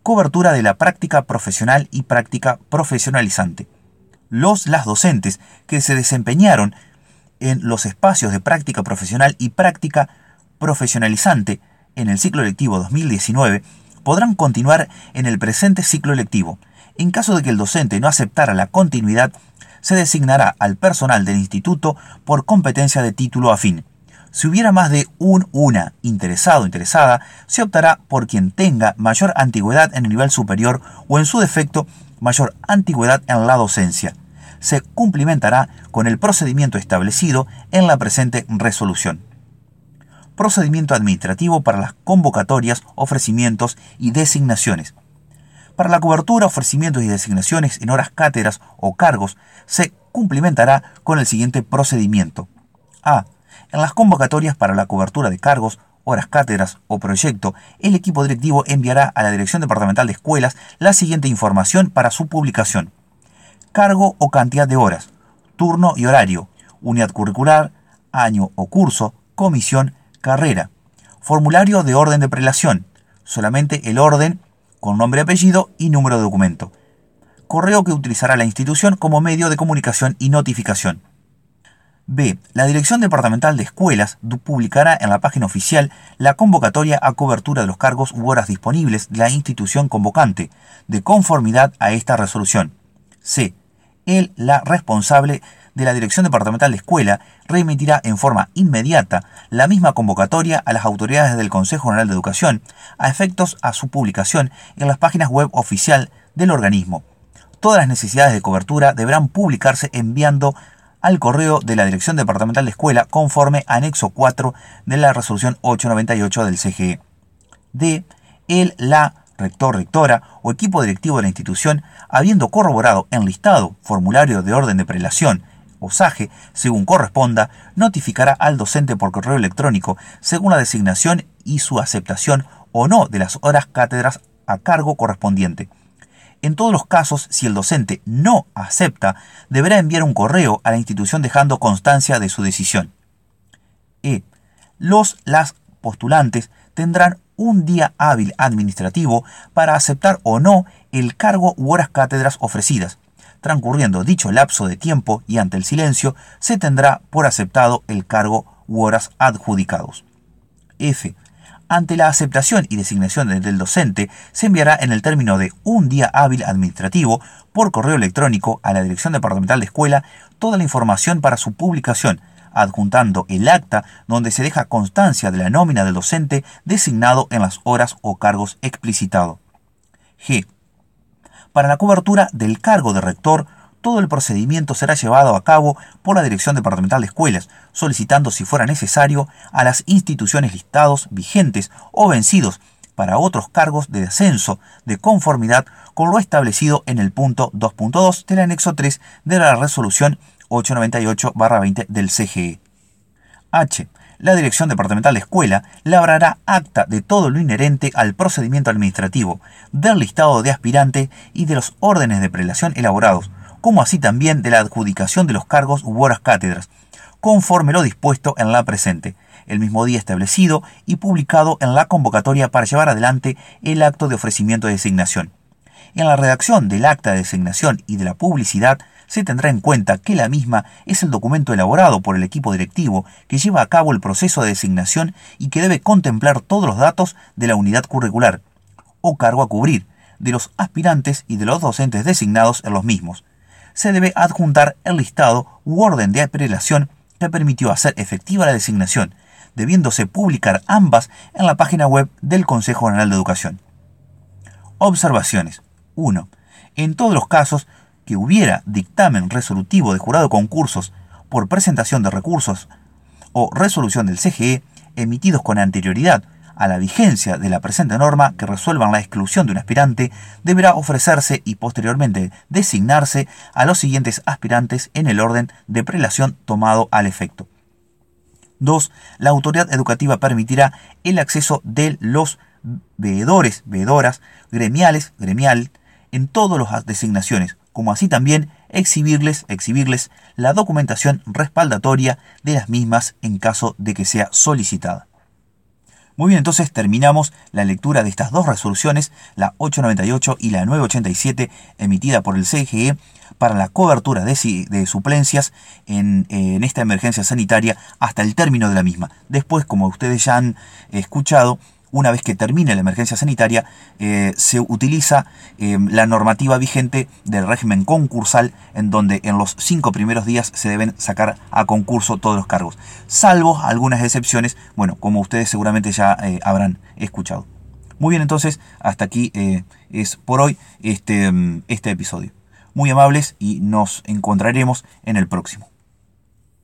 Cobertura de la práctica profesional y práctica profesionalizante los las docentes que se desempeñaron en los espacios de práctica profesional y práctica profesionalizante en el ciclo lectivo 2019 podrán continuar en el presente ciclo lectivo. En caso de que el docente no aceptara la continuidad, se designará al personal del instituto por competencia de título afín. Si hubiera más de un una interesado interesada, se optará por quien tenga mayor antigüedad en el nivel superior o en su defecto mayor antigüedad en la docencia. Se cumplimentará con el procedimiento establecido en la presente resolución. Procedimiento administrativo para las convocatorias, ofrecimientos y designaciones. Para la cobertura, ofrecimientos y designaciones en horas cátedras o cargos, se cumplimentará con el siguiente procedimiento. A. En las convocatorias para la cobertura de cargos, horas cátedras o proyecto, el equipo directivo enviará a la Dirección Departamental de Escuelas la siguiente información para su publicación. Cargo o cantidad de horas, turno y horario, unidad curricular, año o curso, comisión, carrera. Formulario de orden de prelación, solamente el orden con nombre, apellido y número de documento. Correo que utilizará la institución como medio de comunicación y notificación. B. La Dirección Departamental de Escuelas publicará en la página oficial la convocatoria a cobertura de los cargos u horas disponibles de la institución convocante, de conformidad a esta resolución. C. El, la responsable de la Dirección Departamental de Escuela remitirá en forma inmediata la misma convocatoria a las autoridades del Consejo General de Educación a efectos a su publicación en las páginas web oficial del organismo. Todas las necesidades de cobertura deberán publicarse enviando al correo de la Dirección Departamental de Escuela conforme anexo 4 de la resolución 898 del CGE. D. El, la, rector, rectora o equipo directivo de la institución, habiendo corroborado en listado, formulario de orden de prelación o SAGE, según corresponda, notificará al docente por correo electrónico según la designación y su aceptación o no de las horas cátedras a cargo correspondiente. En todos los casos, si el docente no acepta, deberá enviar un correo a la institución dejando constancia de su decisión. E. Los las postulantes tendrán un día hábil administrativo para aceptar o no el cargo u horas cátedras ofrecidas. Transcurriendo dicho lapso de tiempo y ante el silencio, se tendrá por aceptado el cargo u horas adjudicados. F. Ante la aceptación y designación del docente, se enviará en el término de un día hábil administrativo por correo electrónico a la Dirección Departamental de Escuela toda la información para su publicación, adjuntando el acta donde se deja constancia de la nómina del docente designado en las horas o cargos explicitado. G. Para la cobertura del cargo de rector, todo el procedimiento será llevado a cabo por la Dirección Departamental de Escuelas, solicitando si fuera necesario a las instituciones listados vigentes o vencidos para otros cargos de descenso de conformidad con lo establecido en el punto 2.2 del anexo 3 de la resolución 898-20 del CGE. H. La Dirección Departamental de Escuela labrará acta de todo lo inherente al procedimiento administrativo, del listado de aspirante y de los órdenes de prelación elaborados, como así también de la adjudicación de los cargos u horas cátedras, conforme lo dispuesto en la presente, el mismo día establecido y publicado en la convocatoria para llevar adelante el acto de ofrecimiento de designación. En la redacción del acta de designación y de la publicidad se tendrá en cuenta que la misma es el documento elaborado por el equipo directivo que lleva a cabo el proceso de designación y que debe contemplar todos los datos de la unidad curricular o cargo a cubrir, de los aspirantes y de los docentes designados en los mismos. Se debe adjuntar el listado u orden de apelación que permitió hacer efectiva la designación, debiéndose publicar ambas en la página web del Consejo General de Educación. Observaciones. 1. En todos los casos que hubiera dictamen resolutivo de jurado concursos por presentación de recursos o resolución del CGE emitidos con anterioridad a la vigencia de la presente norma que resuelvan la exclusión de un aspirante, deberá ofrecerse y posteriormente designarse a los siguientes aspirantes en el orden de prelación tomado al efecto. 2. La autoridad educativa permitirá el acceso de los veedores, veedoras, gremiales, gremial, en todas las designaciones, como así también exhibirles, exhibirles la documentación respaldatoria de las mismas en caso de que sea solicitada. Muy bien, entonces terminamos la lectura de estas dos resoluciones, la 898 y la 987, emitida por el CGE para la cobertura de, suplencias en, en, esta emergencia sanitaria hasta el término de la misma. Después, como ustedes ya han escuchado, una vez que termine la emergencia sanitaria, eh, se utiliza eh, la normativa vigente del régimen concursal, en donde en los cinco primeros días se deben sacar a concurso todos los cargos, salvo algunas excepciones, bueno, como ustedes seguramente ya eh, habrán escuchado. Muy bien, entonces, hasta aquí es por hoy este, este episodio. Muy amables y nos encontraremos en el próximo.